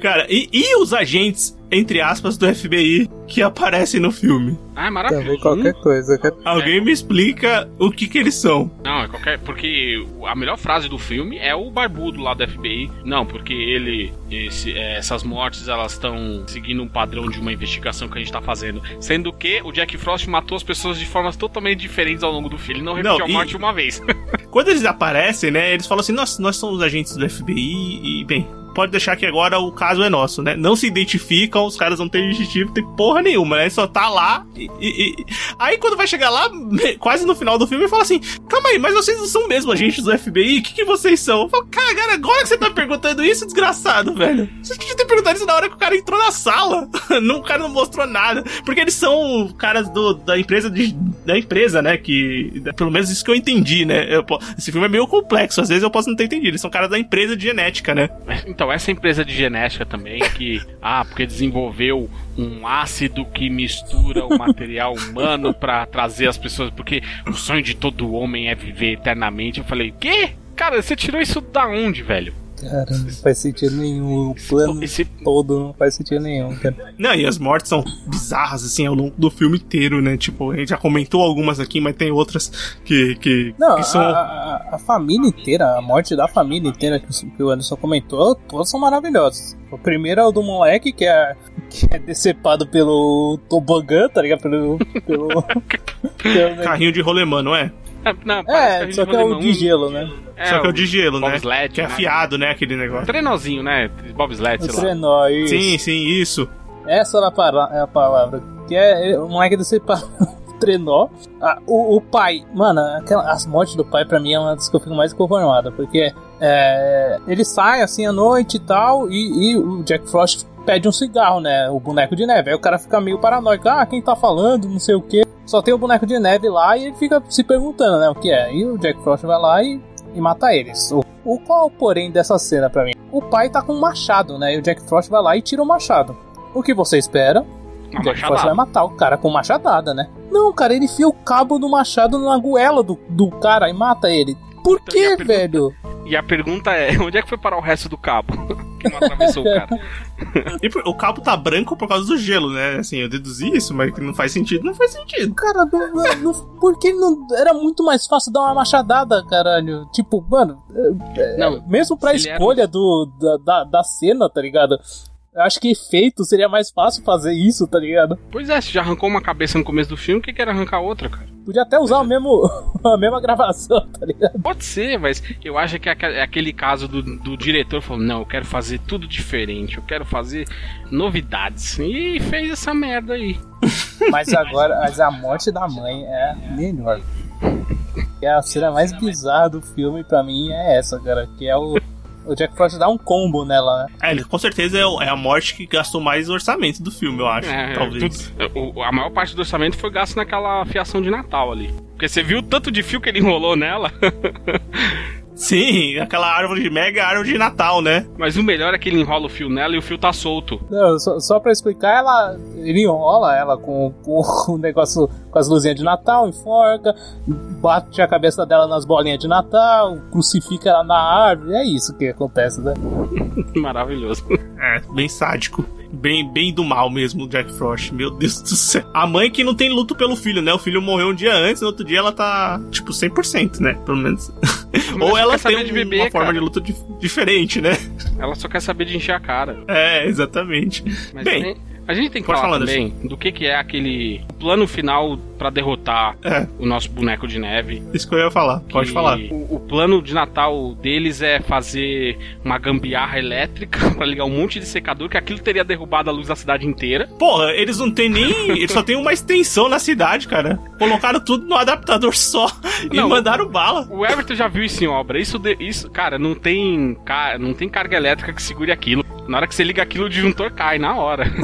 A: Cara, e, e os agentes, entre aspas, do FBI que aparecem no filme?
C: Ah, é maravilhoso.
B: coisa, cara.
A: Alguém me explica o que que eles são.
C: Não, é qualquer. Porque a melhor frase do filme é o barbudo lá do FBI. Não, porque ele. esse- é, essas mortes elas estão seguindo um padrão de uma investigação que a gente tá fazendo. Sendo que o Jack Frost matou as pessoas de formas totalmente diferentes ao longo do filme. Ele não repetiu
A: Não,
C: a
A: e-
C: morte uma vez.
A: Quando eles aparecem, né, eles falam assim, nós, nós somos agentes do FBI e, bem, pode deixar que agora o caso é nosso, né? Não se identificam, os caras não têm objetivo, tem porra nenhuma, né? Só tá lá e, e- e- Aí quando vai chegar lá, quase no final do filme, ele fala assim, calma aí, mas vocês não são mesmo agentes do FBI? O que, que vocês são? Eu falo, cara, agora que você tá perguntando isso, desgraçado, velho. Você tinha que ter perguntado isso na hora que o cara entrou na sala. não, o cara não mostrou nada. Porque eles são caras do, da empresa de, da empresa, né? Que. Pelo menos isso que eu entendi, né? Eu esse filme é meio complexo, às vezes eu posso não ter entendido. Eles são caras da empresa de genética, né?
C: Então, essa empresa de genética também, que. Ah, porque desenvolveu um ácido que mistura o material humano pra trazer as pessoas. Porque o sonho de todo homem é viver eternamente. Eu falei, quê? Cara, você tirou isso da onde, velho?
B: Cara, não faz sentido nenhum. O plano
C: Esse-
B: todo não faz sentido nenhum, cara.
A: Não, e as mortes são bizarras, assim, ao longo do filme inteiro, né? Tipo, a gente já comentou algumas aqui, mas tem outras que, que,
B: Não,
A: que
B: a,
A: são.
B: a- a família inteira, a morte da família inteira que, o- que o Anderson comentou, todas são maravilhosas. O primeiro é o do moleque, que é, que é decepado pelo tobogã, tá ligado? Pelo. pelo, pelo
A: Carrinho de rolemã, não é?
C: É, não,
B: é, só que é o de gelo, né?
A: Só que é o de gelo, né?
C: bobsled,
A: Que é
C: né?
A: afiado, né? Aquele negócio.
C: Trenozinho, né? Bobsled,
B: O
C: sei lá.
B: trenó, isso.
A: Sim, sim, isso.
B: Essa era a, para- é a palavra. Que é o moleque decepado. Trenó. Ah, o, o pai, mano, aquela, as mortes do pai pra mim é uma das que eu fico mais conformado, porque é, ele sai assim à noite e tal, e, e o Jack Frost pede um cigarro, né? O boneco de neve. Aí o cara fica meio paranoico, ah, quem tá falando, não sei o que. Só tem o boneco de neve lá e ele fica se perguntando, né, o que é. E o Jack Frost vai lá e, e mata eles. O, o qual, porém, dessa cena pra mim? O pai tá com um machado, né? E o Jack Frost vai lá e tira o machado. O que você espera? O Jack Frost vai matar o cara com machadada, né? Não, cara, ele enfia o cabo do machado na goela do, do cara e mata ele. Por
C: Então,
B: que, velho?
C: E a pergunta é, onde é que foi parar o resto do cabo? Que não atravessou o cara.
A: E por- o cabo tá branco por causa do gelo, né? Assim, eu deduzi isso, mas que não faz sentido, não faz sentido.
B: Cara, não, não, não- por que não. Era muito mais fácil dar uma machadada, caralho. Tipo, mano,
C: Não,
B: mesmo pra
C: ele era
B: escolha do, da, da, da cena, tá ligado? Eu acho que efeito seria mais fácil fazer isso, tá ligado?
C: Pois é, se já arrancou uma cabeça no começo do filme, o que que era arrancar outra, cara?
B: Podia até usar o mesmo, a mesma gravação, tá ligado?
C: Pode ser, mas eu acho que é aque- é aquele caso do, do diretor falando, não, eu quero fazer tudo diferente, eu quero fazer novidades. E fez essa merda aí.
B: Mas agora, mas a morte da mãe é melhor. É a cena mais bizarra do filme pra mim é essa, cara. Que é o, o Jack Frost dá um combo nela, né?
A: É, ele com certeza é, é a morte que gastou mais orçamento do filme, eu acho.
C: É,
A: talvez.
C: tudo- o- a maior parte do orçamento foi gasto naquela fiação de Natal ali. Porque você viu o tanto de fio que ele enrolou nela.
A: Sim, aquela árvore de mega árvore de Natal, né?
C: Mas o melhor é que ele enrola o fio nela e o fio tá solto.
B: Não, só, só pra explicar, ela, ele enrola ela com, com o negócio, com as luzinhas de Natal, enforca, bate a cabeça dela nas bolinhas de Natal, crucifica ela na árvore. É isso que acontece, né?
C: Maravilhoso.
A: É, bem sádico. Bem, bem do mal mesmo, Jack Frost. Meu Deus do céu. A mãe que não tem luto pelo filho, né? O filho morreu um dia antes, no outro dia ela tá, tipo, 100%, né? Pelo menos. Ou ela tem
C: de
A: um-
C: beber,
A: uma forma
C: cara.
A: de luto dif- diferente, né?
C: Ela só quer saber de encher a cara.
A: É, exatamente.
C: Mas
A: Bem,
C: também, a gente tem que
A: pode
C: falar
A: falar,
C: também do que, que é aquele plano final pra derrotar
A: É.
C: o nosso boneco de neve.
A: Isso que eu ia falar. Pode falar.
C: O, o plano de Natal deles é fazer uma gambiarra elétrica pra ligar um monte de secador, que aquilo teria derrubado a luz da cidade inteira.
A: Porra, eles não tem nem. Eles só tem uma extensão na cidade, cara. Colocaram tudo no adaptador só e
C: Não.
A: mandaram bala.
C: O Everton já viu isso em obra. Isso, de- isso cara, não tem, ca- não tem carga elétrica que segure aquilo. Na hora que você liga aquilo, o disjuntor cai na hora.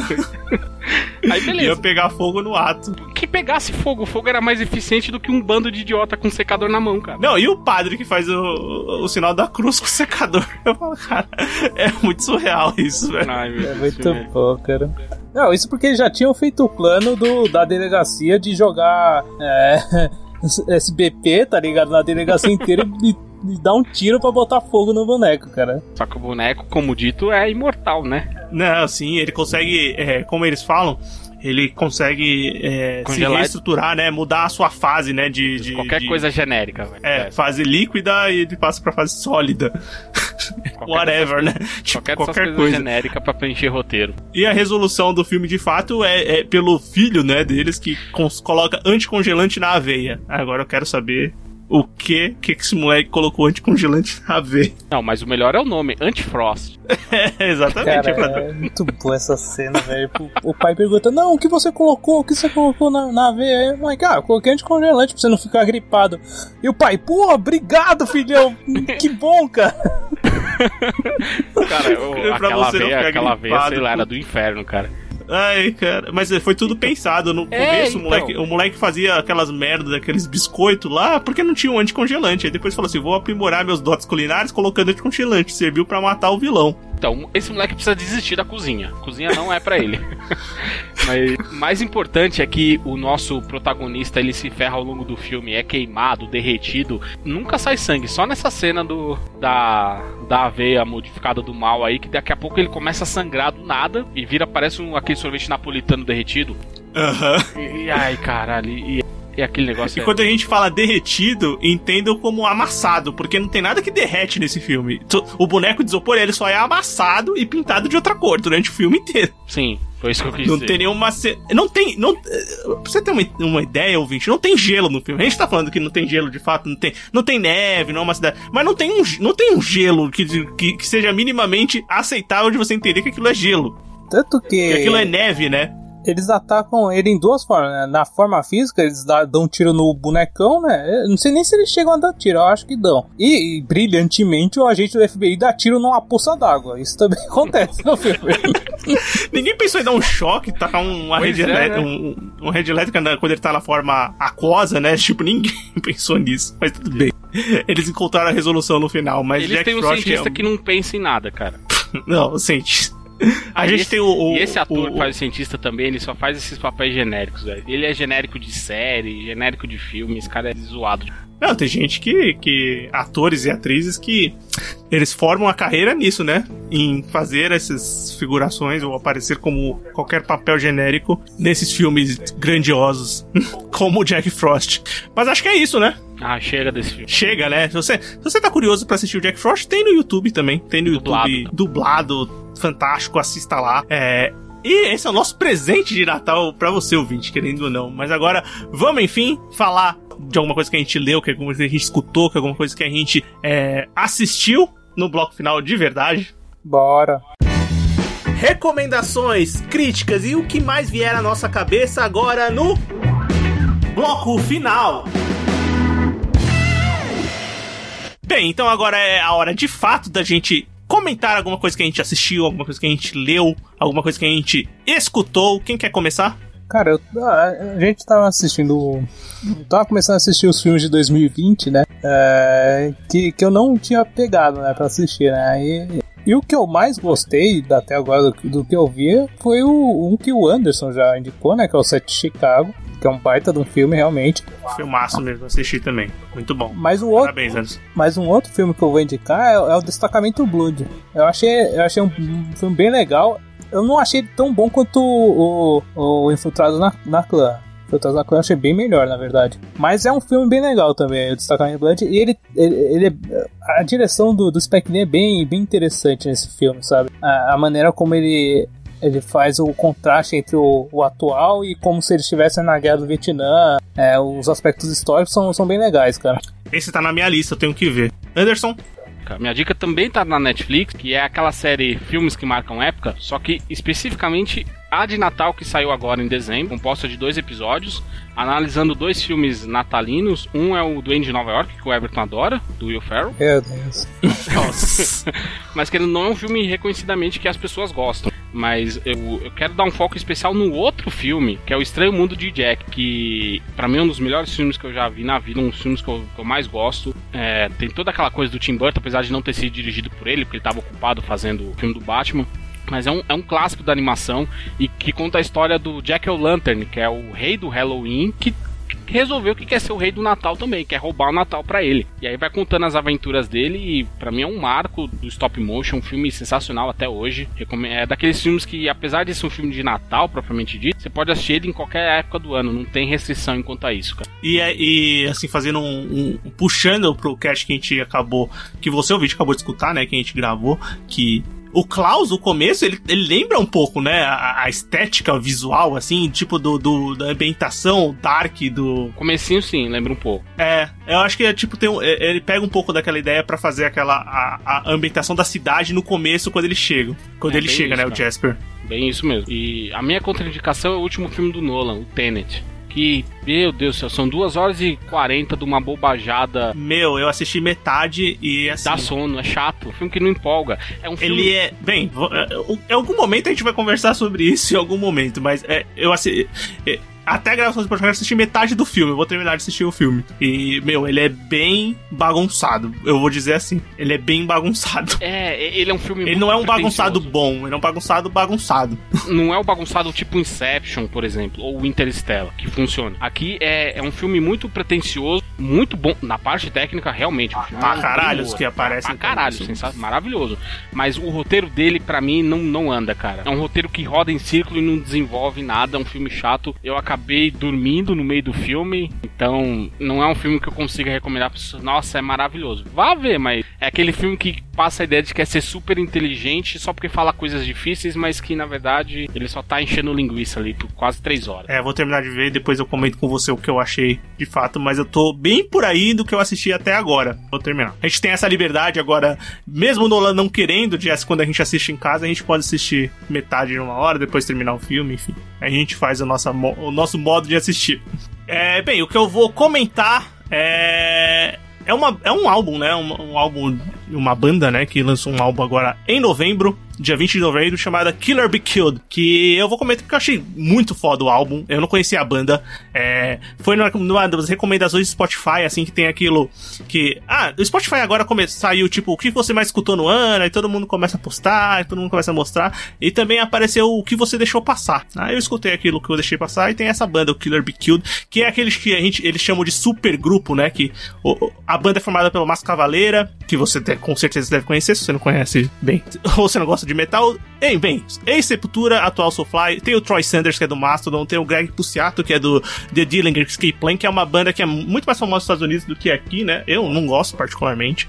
C: Aí
A: Ia
C: beleza.
A: pegar fogo no ato.
C: Que pegasse fogo, o fogo era mais eficiente do que um bando de idiota com secador na mão, cara.
A: Não, e o padre que faz o, o, o sinal da cruz com o secador? Eu falo, cara, é muito surreal isso, velho.
C: Ai, meu
B: É
C: Deus,
B: muito
C: filme.
B: bom, cara. Não, isso porque já tinham feito o plano do, da delegacia de jogar é, SBP, tá ligado? Na delegacia inteira e, e dar um tiro pra botar fogo no boneco, cara.
C: Só que o boneco, como dito, é imortal, né?
A: Não, sim, ele consegue, é, como eles falam, ele consegue é, se reestruturar, né? Mudar a sua fase, né? De, de-
C: Qualquer
A: de-
C: coisa genérica, velho.
A: É, fase líquida e ele passa pra fase sólida.
C: Qualquer
A: Whatever, né? Tipo,
C: Qualquer, dessas
A: qualquer
C: coisas
A: coisa.
C: genérica pra preencher roteiro.
A: E a resolução do filme, de fato, é, é pelo filho, né, deles, que coloca anticongelante na aveia. Agora eu quero saber o que que esse moleque colocou anticongelante na aveia.
C: Não, mas o melhor é o nome, Antifrost.
A: É, exatamente.
B: Cara,
A: é pra-
B: é muito boa essa cena, velho. O, o pai pergunta: Não, o que você colocou? O que você colocou na, na veia? Aí, Mãe, cara, eu coloquei anticongelante pra você não ficar gripado. E o pai, pô, obrigado, filhão. que bom, cara.
C: Cara,
A: Pra
C: aquela veia, aquela veia, sei
A: gripado,
C: lá, era do inferno, cara.
A: Ai, cara. Mas foi tudo pensado. No
C: É,
A: começo, o,
C: então.
A: moleque, o moleque fazia aquelas merdas, aqueles biscoitos lá, porque não tinha um anticongelante. Aí depois falou assim: vou aprimorar meus dotes culinários colocando anticongelante. Serviu pra matar o vilão.
C: Então, esse moleque precisa desistir da cozinha. Cozinha não é pra ele. Mas mais importante é que o nosso protagonista ele se ferra ao longo do filme, é queimado, derretido, nunca sai sangue, só nessa cena do da da aveia modificada do mal aí que daqui a pouco ele começa a sangrar do nada e vira parece um aquele sorvete napolitano derretido.
A: Aham.
C: E, e ai, caralho, e, e aquele negócio
A: E
C: é-
A: quando a gente fala derretido, entendam como amassado, porque não tem nada que derrete nesse filme. O boneco de isopor, ele só é amassado e pintado de outra cor durante o filme inteiro.
C: Sim, foi isso que eu quis
A: Não
C: dizer.
A: tem nenhuma. ce- Não tem. Não... Pra você ter uma, uma ideia, ouvinte, não tem gelo no filme. A gente tá falando que não tem gelo de fato, não tem, não tem neve, não é uma cidade. Mas não tem um, não tem um gelo que, que, que seja minimamente aceitável de você entender que aquilo é gelo.
B: Tanto que
A: Que aquilo é neve, né?
B: Eles atacam ele em duas formas, né? Na forma física, eles dão um tiro no bonecão, né? Eu não sei nem se eles chegam a dar tiro, eu acho que dão. E, e, brilhantemente o agente do FBI dá tiro numa poça d'água. Isso também acontece no filme.
A: Ninguém pensou em dar um choque, tacar um- uma
C: Pois
A: rede,
C: é, né?
A: um, uma rede elétrica quando ele tá na forma aquosa, né? Tipo, ninguém pensou nisso, mas tudo bem. Eles encontraram a resolução no final, mas
C: Eles
A: Jack
C: têm um
A: Frost
C: cientista
A: é um...
C: que não pensa em nada, cara.
A: Não, cientista. A gente
C: esse-
A: tem o, o-
C: E esse ator
A: o-
C: que faz o cientista também, ele só faz esses papéis genéricos, velho. Ele é genérico de série, genérico de filme, esse cara é zoado.
A: Não, tem gente que, que. atores e atrizes que. Eles formam a carreira nisso, né? Em fazer essas figurações ou aparecer como qualquer papel genérico nesses filmes grandiosos, como o Jack Frost. Mas acho que é isso, né?
C: Ah, chega desse filme.
A: Chega, né? Se você, se você tá curioso pra assistir o Jack Frost, tem no YouTube também. Tem no
C: Dublado.
A: YouTube dublado, fantástico, assista lá. É. E esse é o nosso presente de Natal pra você, ouvinte, querendo ou não. Mas agora, vamos enfim falar de alguma coisa que a gente leu, que alguma coisa que a gente escutou, que alguma coisa que a gente é, assistiu no bloco final de verdade.
B: Bora.
A: Recomendações, críticas e o que mais vier à nossa cabeça agora no bloco final. Bem, então agora é a hora de fato da gente comentar alguma coisa que a gente assistiu, alguma coisa que a gente leu, alguma coisa que a gente escutou. Quem quer começar?
B: Cara, eu- a a gente tava assistindo. Tava começando a assistir os filmes de 2020, né? É, que, que eu não tinha pegado, né, pra assistir, né? E, e o que eu mais gostei até agora do, do que eu vi foi o, um que o Anderson já indicou, né? Que é o Sete de Chicago, que é um baita de um filme, realmente.
A: Filmaço mesmo, assisti também. Muito bom.
B: Mas outro.
A: Parabéns, Anderson.
B: Mas um outro filme que eu vou indicar é, é o Destacamento Blood. Eu achei, eu achei um, um filme bem legal. Eu não achei tão bom quanto o, o, o Infiltrado na, na Clã. Infiltrado na Clã eu achei bem melhor, na verdade. Mas é um filme bem legal também, o Destacamento Blood. E ele, ele, ele é- a direção do, do Spike Lee é bem, bem interessante nesse filme, sabe? A, a maneira como ele ele faz o contraste entre o, o atual e como se ele estivesse na guerra do Vietnã. É, os aspectos históricos são, são bem legais, cara.
A: Esse tá na minha lista, eu tenho que ver. Anderson,
C: Cara, Minha dica também tá na Netflix, que é aquela série Filmes que Marcam Época, só que especificamente a de Natal que saiu agora em dezembro, composta de dois episódios, analisando dois filmes natalinos. Um é o Duende de Nova York, que o Everton adora, do Will Ferrell,
B: Meu Deus.
A: nossa.
C: mas que ele não é um filme reconhecidamente que as pessoas gostam. Mas eu, eu quero dar um foco especial no outro filme, que é O Estranho Mundo de Jack, que pra mim é um dos melhores filmes que eu já vi na vida, um dos filmes que eu, que eu mais gosto. É, tem toda aquela coisa do Tim Burton, apesar de não ter sido dirigido por ele, porque ele estava ocupado fazendo o filme do Batman. Mas é um, é um clássico da animação e que conta a história do Jack O'Lantern, que é o rei do Halloween, que resolveu que quer ser o rei do Natal também, quer roubar o Natal pra ele. E aí vai contando as aventuras dele e pra mim é um marco do stop motion, um filme sensacional até hoje. É daqueles filmes que, apesar de ser um filme de Natal propriamente dito, você pode assistir ele em qualquer época do ano, não tem restrição enquanto a isso, cara.
A: E, é- e, assim, fazendo um, um- puxando pro cast que a gente acabou. Que você, ouvinte, acabou de escutar, né? Que a gente gravou. Que o Klaus, o começo, ele, ele lembra um pouco, né? A, a estética visual, assim, tipo do, do- da ambientação dark do.
C: Comecinho sim, lembra um pouco.
A: É, eu acho que é tipo, tem um- é- ele pega um pouco daquela ideia pra fazer aquela. A, a ambientação da cidade no começo, quando ele chega. Quando
C: É
A: ele chega,
C: isso,
A: né? O
C: cara.
A: Jasper.
C: Bem isso mesmo. E a minha contraindicação é o último filme do Nolan, o Tenet. Que, meu Deus do céu, são duas horas e 40 de uma bobajada.
A: Meu, eu assisti metade e assim.
C: Dá sono, é chato. Um filme que não empolga. É um filme.
A: Ele é. Bem, é, em algum momento a gente vai conversar sobre isso em algum momento, mas é, eu assim. é, até a gravação do podcast, assisti metade do filme. Eu vou terminar de assistir o filme. E, meu, ele é bem bagunçado. Eu vou dizer assim. Ele é bem bagunçado.
C: É, ele é um filme
A: Ele não é um bagunçado bom, ele é um bagunçado bagunçado.
C: Não é um bagunçado tipo Inception, por exemplo, ou Interstellar, que funciona. Aqui é, é um filme muito pretencioso, muito bom. Na parte técnica, realmente. É
A: caralho, os que aparecem
C: Pra caralho, sensato, maravilhoso. Mas o roteiro dele, pra mim, não, não anda, cara. É um roteiro que roda em círculo e não desenvolve nada. É um filme chato. Eu acabei dormindo no meio do filme. Então, não é um filme que eu consiga recomendar pra. Nossa, é maravilhoso. Vá ver, mas é aquele filme que passa a ideia de que quer ser super inteligente só porque fala coisas difíceis, mas que na verdade ele só tá enchendo linguiça ali por quase três horas.
A: É, vou terminar de ver e depois eu comento com você o que eu achei de fato, mas eu tô bem por aí do que eu assisti até agora. Vou terminar. A gente tem essa liberdade agora, mesmo o Nolan não querendo, de quando a gente assiste em casa, a gente pode assistir metade de uma hora, depois terminar o filme, enfim. A gente faz a nossa, mo- o nosso modo de assistir. É, bem, o que eu vou comentar é. É, uma, é um álbum, né? Um, um álbum, uma banda, né? Que lançou um álbum agora em novembro, dia 20 de novembro, chamada Killer Be Killed. Que eu vou comentar porque eu achei muito foda o álbum. Eu não conhecia a banda. É, foi numa, das recomendações do Spotify, assim, que tem aquilo que. Ah, o Spotify agora come, saiu, tipo, o que você mais escutou no ano, aí todo mundo começa a postar, todo mundo começa a mostrar. E também apareceu o que você deixou passar. Aí eu escutei aquilo que eu deixei passar e tem essa banda, o Killer Be Killed, que é aqueles que a gente, eles chamam de super grupo, né? Que o- a banda é formada pelo Márcio Cavaleira, que você com certeza deve conhecer, se você não conhece bem, ou você não gosta de metal. Ei, bem, ex-Sepultura, atual Soulfly, tem o Troy Sanders, que é do Mastodon, tem o Greg Puciato, que é do The Dillinger Escape que é uma banda que é muito mais famosa nos Estados Unidos do que aqui, né? Eu não gosto particularmente.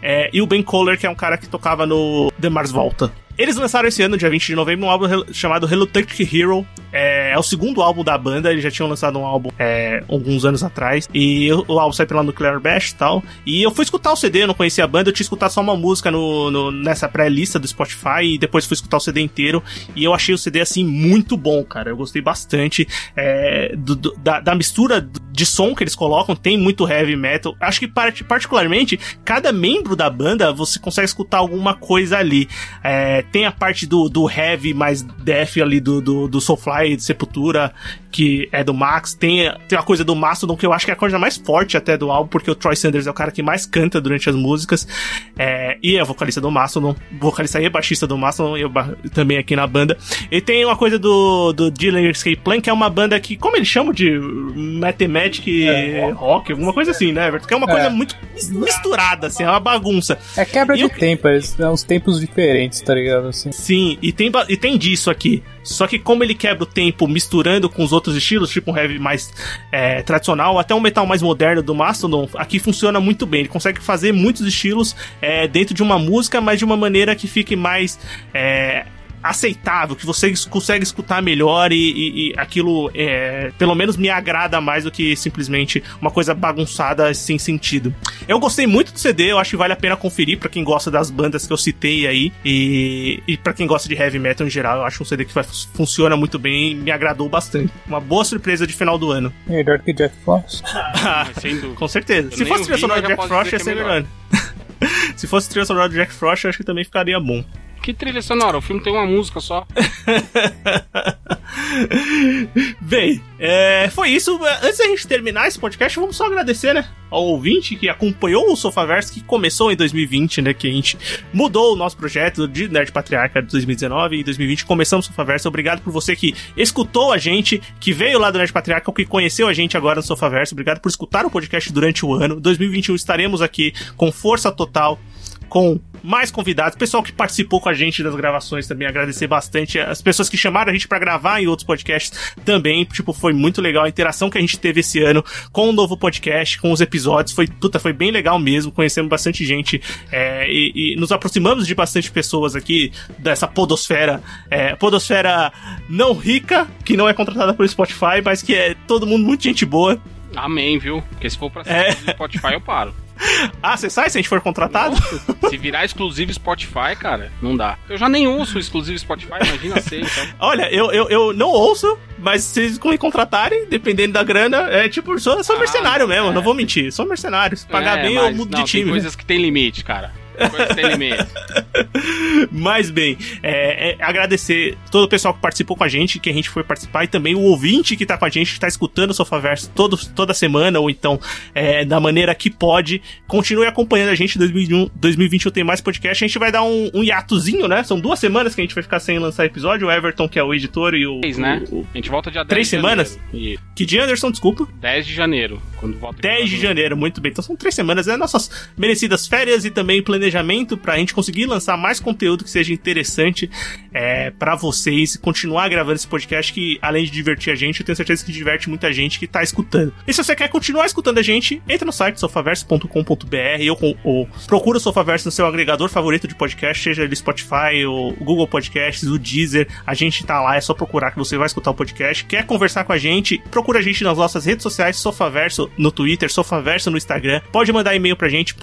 A: É, e o Ben Kohler, que é um cara que tocava no The Mars Volta. Eles lançaram esse ano, dia 20 de novembro, um álbum chamado Reluctant Hero. É, é o segundo álbum da banda, eles já tinham lançado um álbum é, alguns anos atrás. E o, o álbum saiu pela Nuclear Bash e tal. E eu fui escutar o CD, eu não conhecia a banda, eu tinha escutado só uma música no, no- nessa pré-lista do Spotify. E depois fui escutar o CD inteiro. E eu achei o CD, assim, muito bom, cara. Eu gostei bastante é, do- do- da, da mistura de som que eles colocam. Tem muito heavy metal. Acho que, part- particularmente, cada membro da banda você consegue escutar alguma coisa ali. É, tem a parte do, do heavy mais death ali do, do, do Soulfly, de Sepultura, que é do Max. Tem, tem a coisa do Mastodon, que eu acho que é a coisa mais forte até do álbum, porque o Troy Sanders é o cara que mais canta durante as músicas. É, e é vocalista do Mastodon, vocalista e baixista do Mastodon, e eu também aqui na banda. E tem uma coisa do, do Dylan Escape Plan, que é uma banda que, como eles chamam de Mathematic rock, alguma coisa assim, né, Everton? Que é uma coisa
B: É.
A: muito misturada, assim, é uma bagunça.
B: É quebra
A: E
B: de
A: o-
B: tempo, são uns tempos diferentes, tá ligado? Assim.
A: Sim, e tem, e tem disso aqui. Só que como ele quebra o tempo misturando com os outros estilos, tipo um heavy mais é, tradicional, até um metal mais moderno do Mastodon, aqui funciona muito bem. Ele consegue fazer muitos estilos é, dentro de uma música, mas de uma maneira que fique mais. é, aceitável, que você consegue escutar melhor e, e- e aquilo é, pelo menos me agrada mais do que simplesmente uma coisa bagunçada sem sentido. Eu gostei muito do CD, eu acho que vale a pena conferir pra quem gosta das bandas que eu citei aí e, e para quem gosta de heavy metal em geral, eu acho um CD que vai- funciona muito bem e me agradou bastante. Uma boa surpresa de final do ano.
B: Melhor que Jack Frost.
C: Dúvida.
A: Com certeza.
C: Eu
A: Se fosse trilha sonora
C: já
A: Jack
C: posso
A: Frost, ia ser
C: é
A: melhor. Se fosse trilha sonora do Jack Frost, eu acho que também ficaria bom.
C: Que trilha sonora? O filme tem uma música só.
A: Bem, é, foi isso. Antes da gente terminar esse podcast, vamos só agradecer, né? Ao ouvinte que acompanhou o Sofaverso, que começou em 2020, né? Que a gente mudou o nosso projeto de Nerd Patriarca de 2019 e em 2020 começamos o Sofaverso. Obrigado por você que escutou a gente, que veio lá do Nerd Patriarca, que conheceu a gente agora no Sofaverso. Obrigado por escutar o podcast durante o ano. 2021 estaremos aqui com força total com mais convidados, pessoal que participou com a gente das gravações também, agradecer bastante. As pessoas que chamaram a gente pra gravar em outros podcasts também, tipo, foi muito legal a interação que a gente teve esse ano com o novo podcast, com os episódios, foi, puta, foi bem legal mesmo, conhecemos bastante gente é, e, e nos aproximamos de bastante pessoas aqui dessa podosfera, é, podosfera não rica, que não é contratada pelo Spotify, mas que é todo mundo muito gente boa.
C: Amém, viu? Porque se for pra ser
A: É.
C: Spotify, eu paro.
A: Ah, você sai se a gente for contratado?
C: Nossa, se virar exclusivo Spotify, cara, não dá. Eu já nem ouço exclusivo Spotify, imagina ser, então.
A: Olha, eu, eu, eu não ouço, mas se vocês me contratarem, dependendo da grana, é tipo, sou, sou
C: Ah,
A: mercenário mesmo,
C: é.
A: não vou mentir. Sou mercenário. Se pagar
C: É,
A: bem, eu mudo
C: não,
A: de time.
C: Tem coisas que tem limite, cara.
A: Mas bem, é, é, agradecer todo o pessoal que participou com a gente, que a gente foi participar, e também o ouvinte que tá com a gente, que tá escutando o Sofaverso todo, toda semana, ou então é, da maneira que pode. Continue acompanhando a gente. 2021, 2021 tem mais podcast. A gente vai dar um, um hiatozinho, né? São duas semanas que a gente vai ficar sem lançar episódio. O Everton, que é o editor, e o.
C: Três, né?
A: o- o-
C: A gente volta dia 10
A: Três semanas?
C: Isso.
A: que dia, Anderson? Desculpa.
C: 10 de janeiro, quando volta o
A: 10 de janeiro, muito bem. Então são três semanas, é nossas merecidas férias e também planejamento pra gente conseguir lançar mais conteúdo que seja interessante é, para vocês, continuar gravando esse podcast que, além de divertir a gente, eu tenho certeza que diverte muita gente que tá escutando. E se você quer continuar escutando a gente, entra no site sofaverso.com.br ou, ou procura o Sofaverso no seu agregador favorito de podcast, seja ele Spotify, o Google Podcasts, o Deezer. A gente tá lá, é só procurar que você vai escutar o podcast. Quer conversar com a gente? Procura a gente nas nossas redes sociais, Sofaverso no Twitter, Sofaverso no Instagram. Pode mandar e-mail pra gente,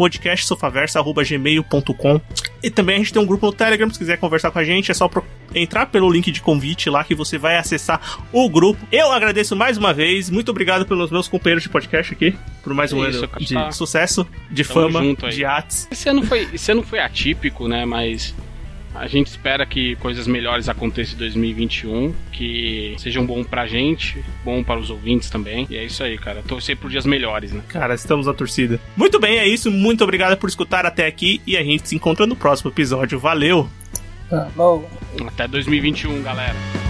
A: podcastsofaverso.gmail.com. E também a gente tem um grupo no Telegram, se quiser conversar com a gente, é só entrar pelo link de convite lá que você vai acessar o grupo. Eu agradeço mais uma vez, muito obrigado pelos meus companheiros de podcast aqui, por mais um
C: Isso,
A: ano de sucesso, de
C: Tamo
A: fama, de artes.
C: Esse ano foi, esse ano foi atípico, né? Mas a gente espera que coisas melhores aconteçam em 2021, que sejam bom pra gente, bom para os ouvintes também. E é isso aí, cara. Torcer por dias melhores, né?
A: Cara, estamos na torcida. Muito bem, é isso. Muito obrigado por escutar até aqui e a gente se encontra no próximo episódio. Valeu!
B: Falou.
C: Até 2021, galera.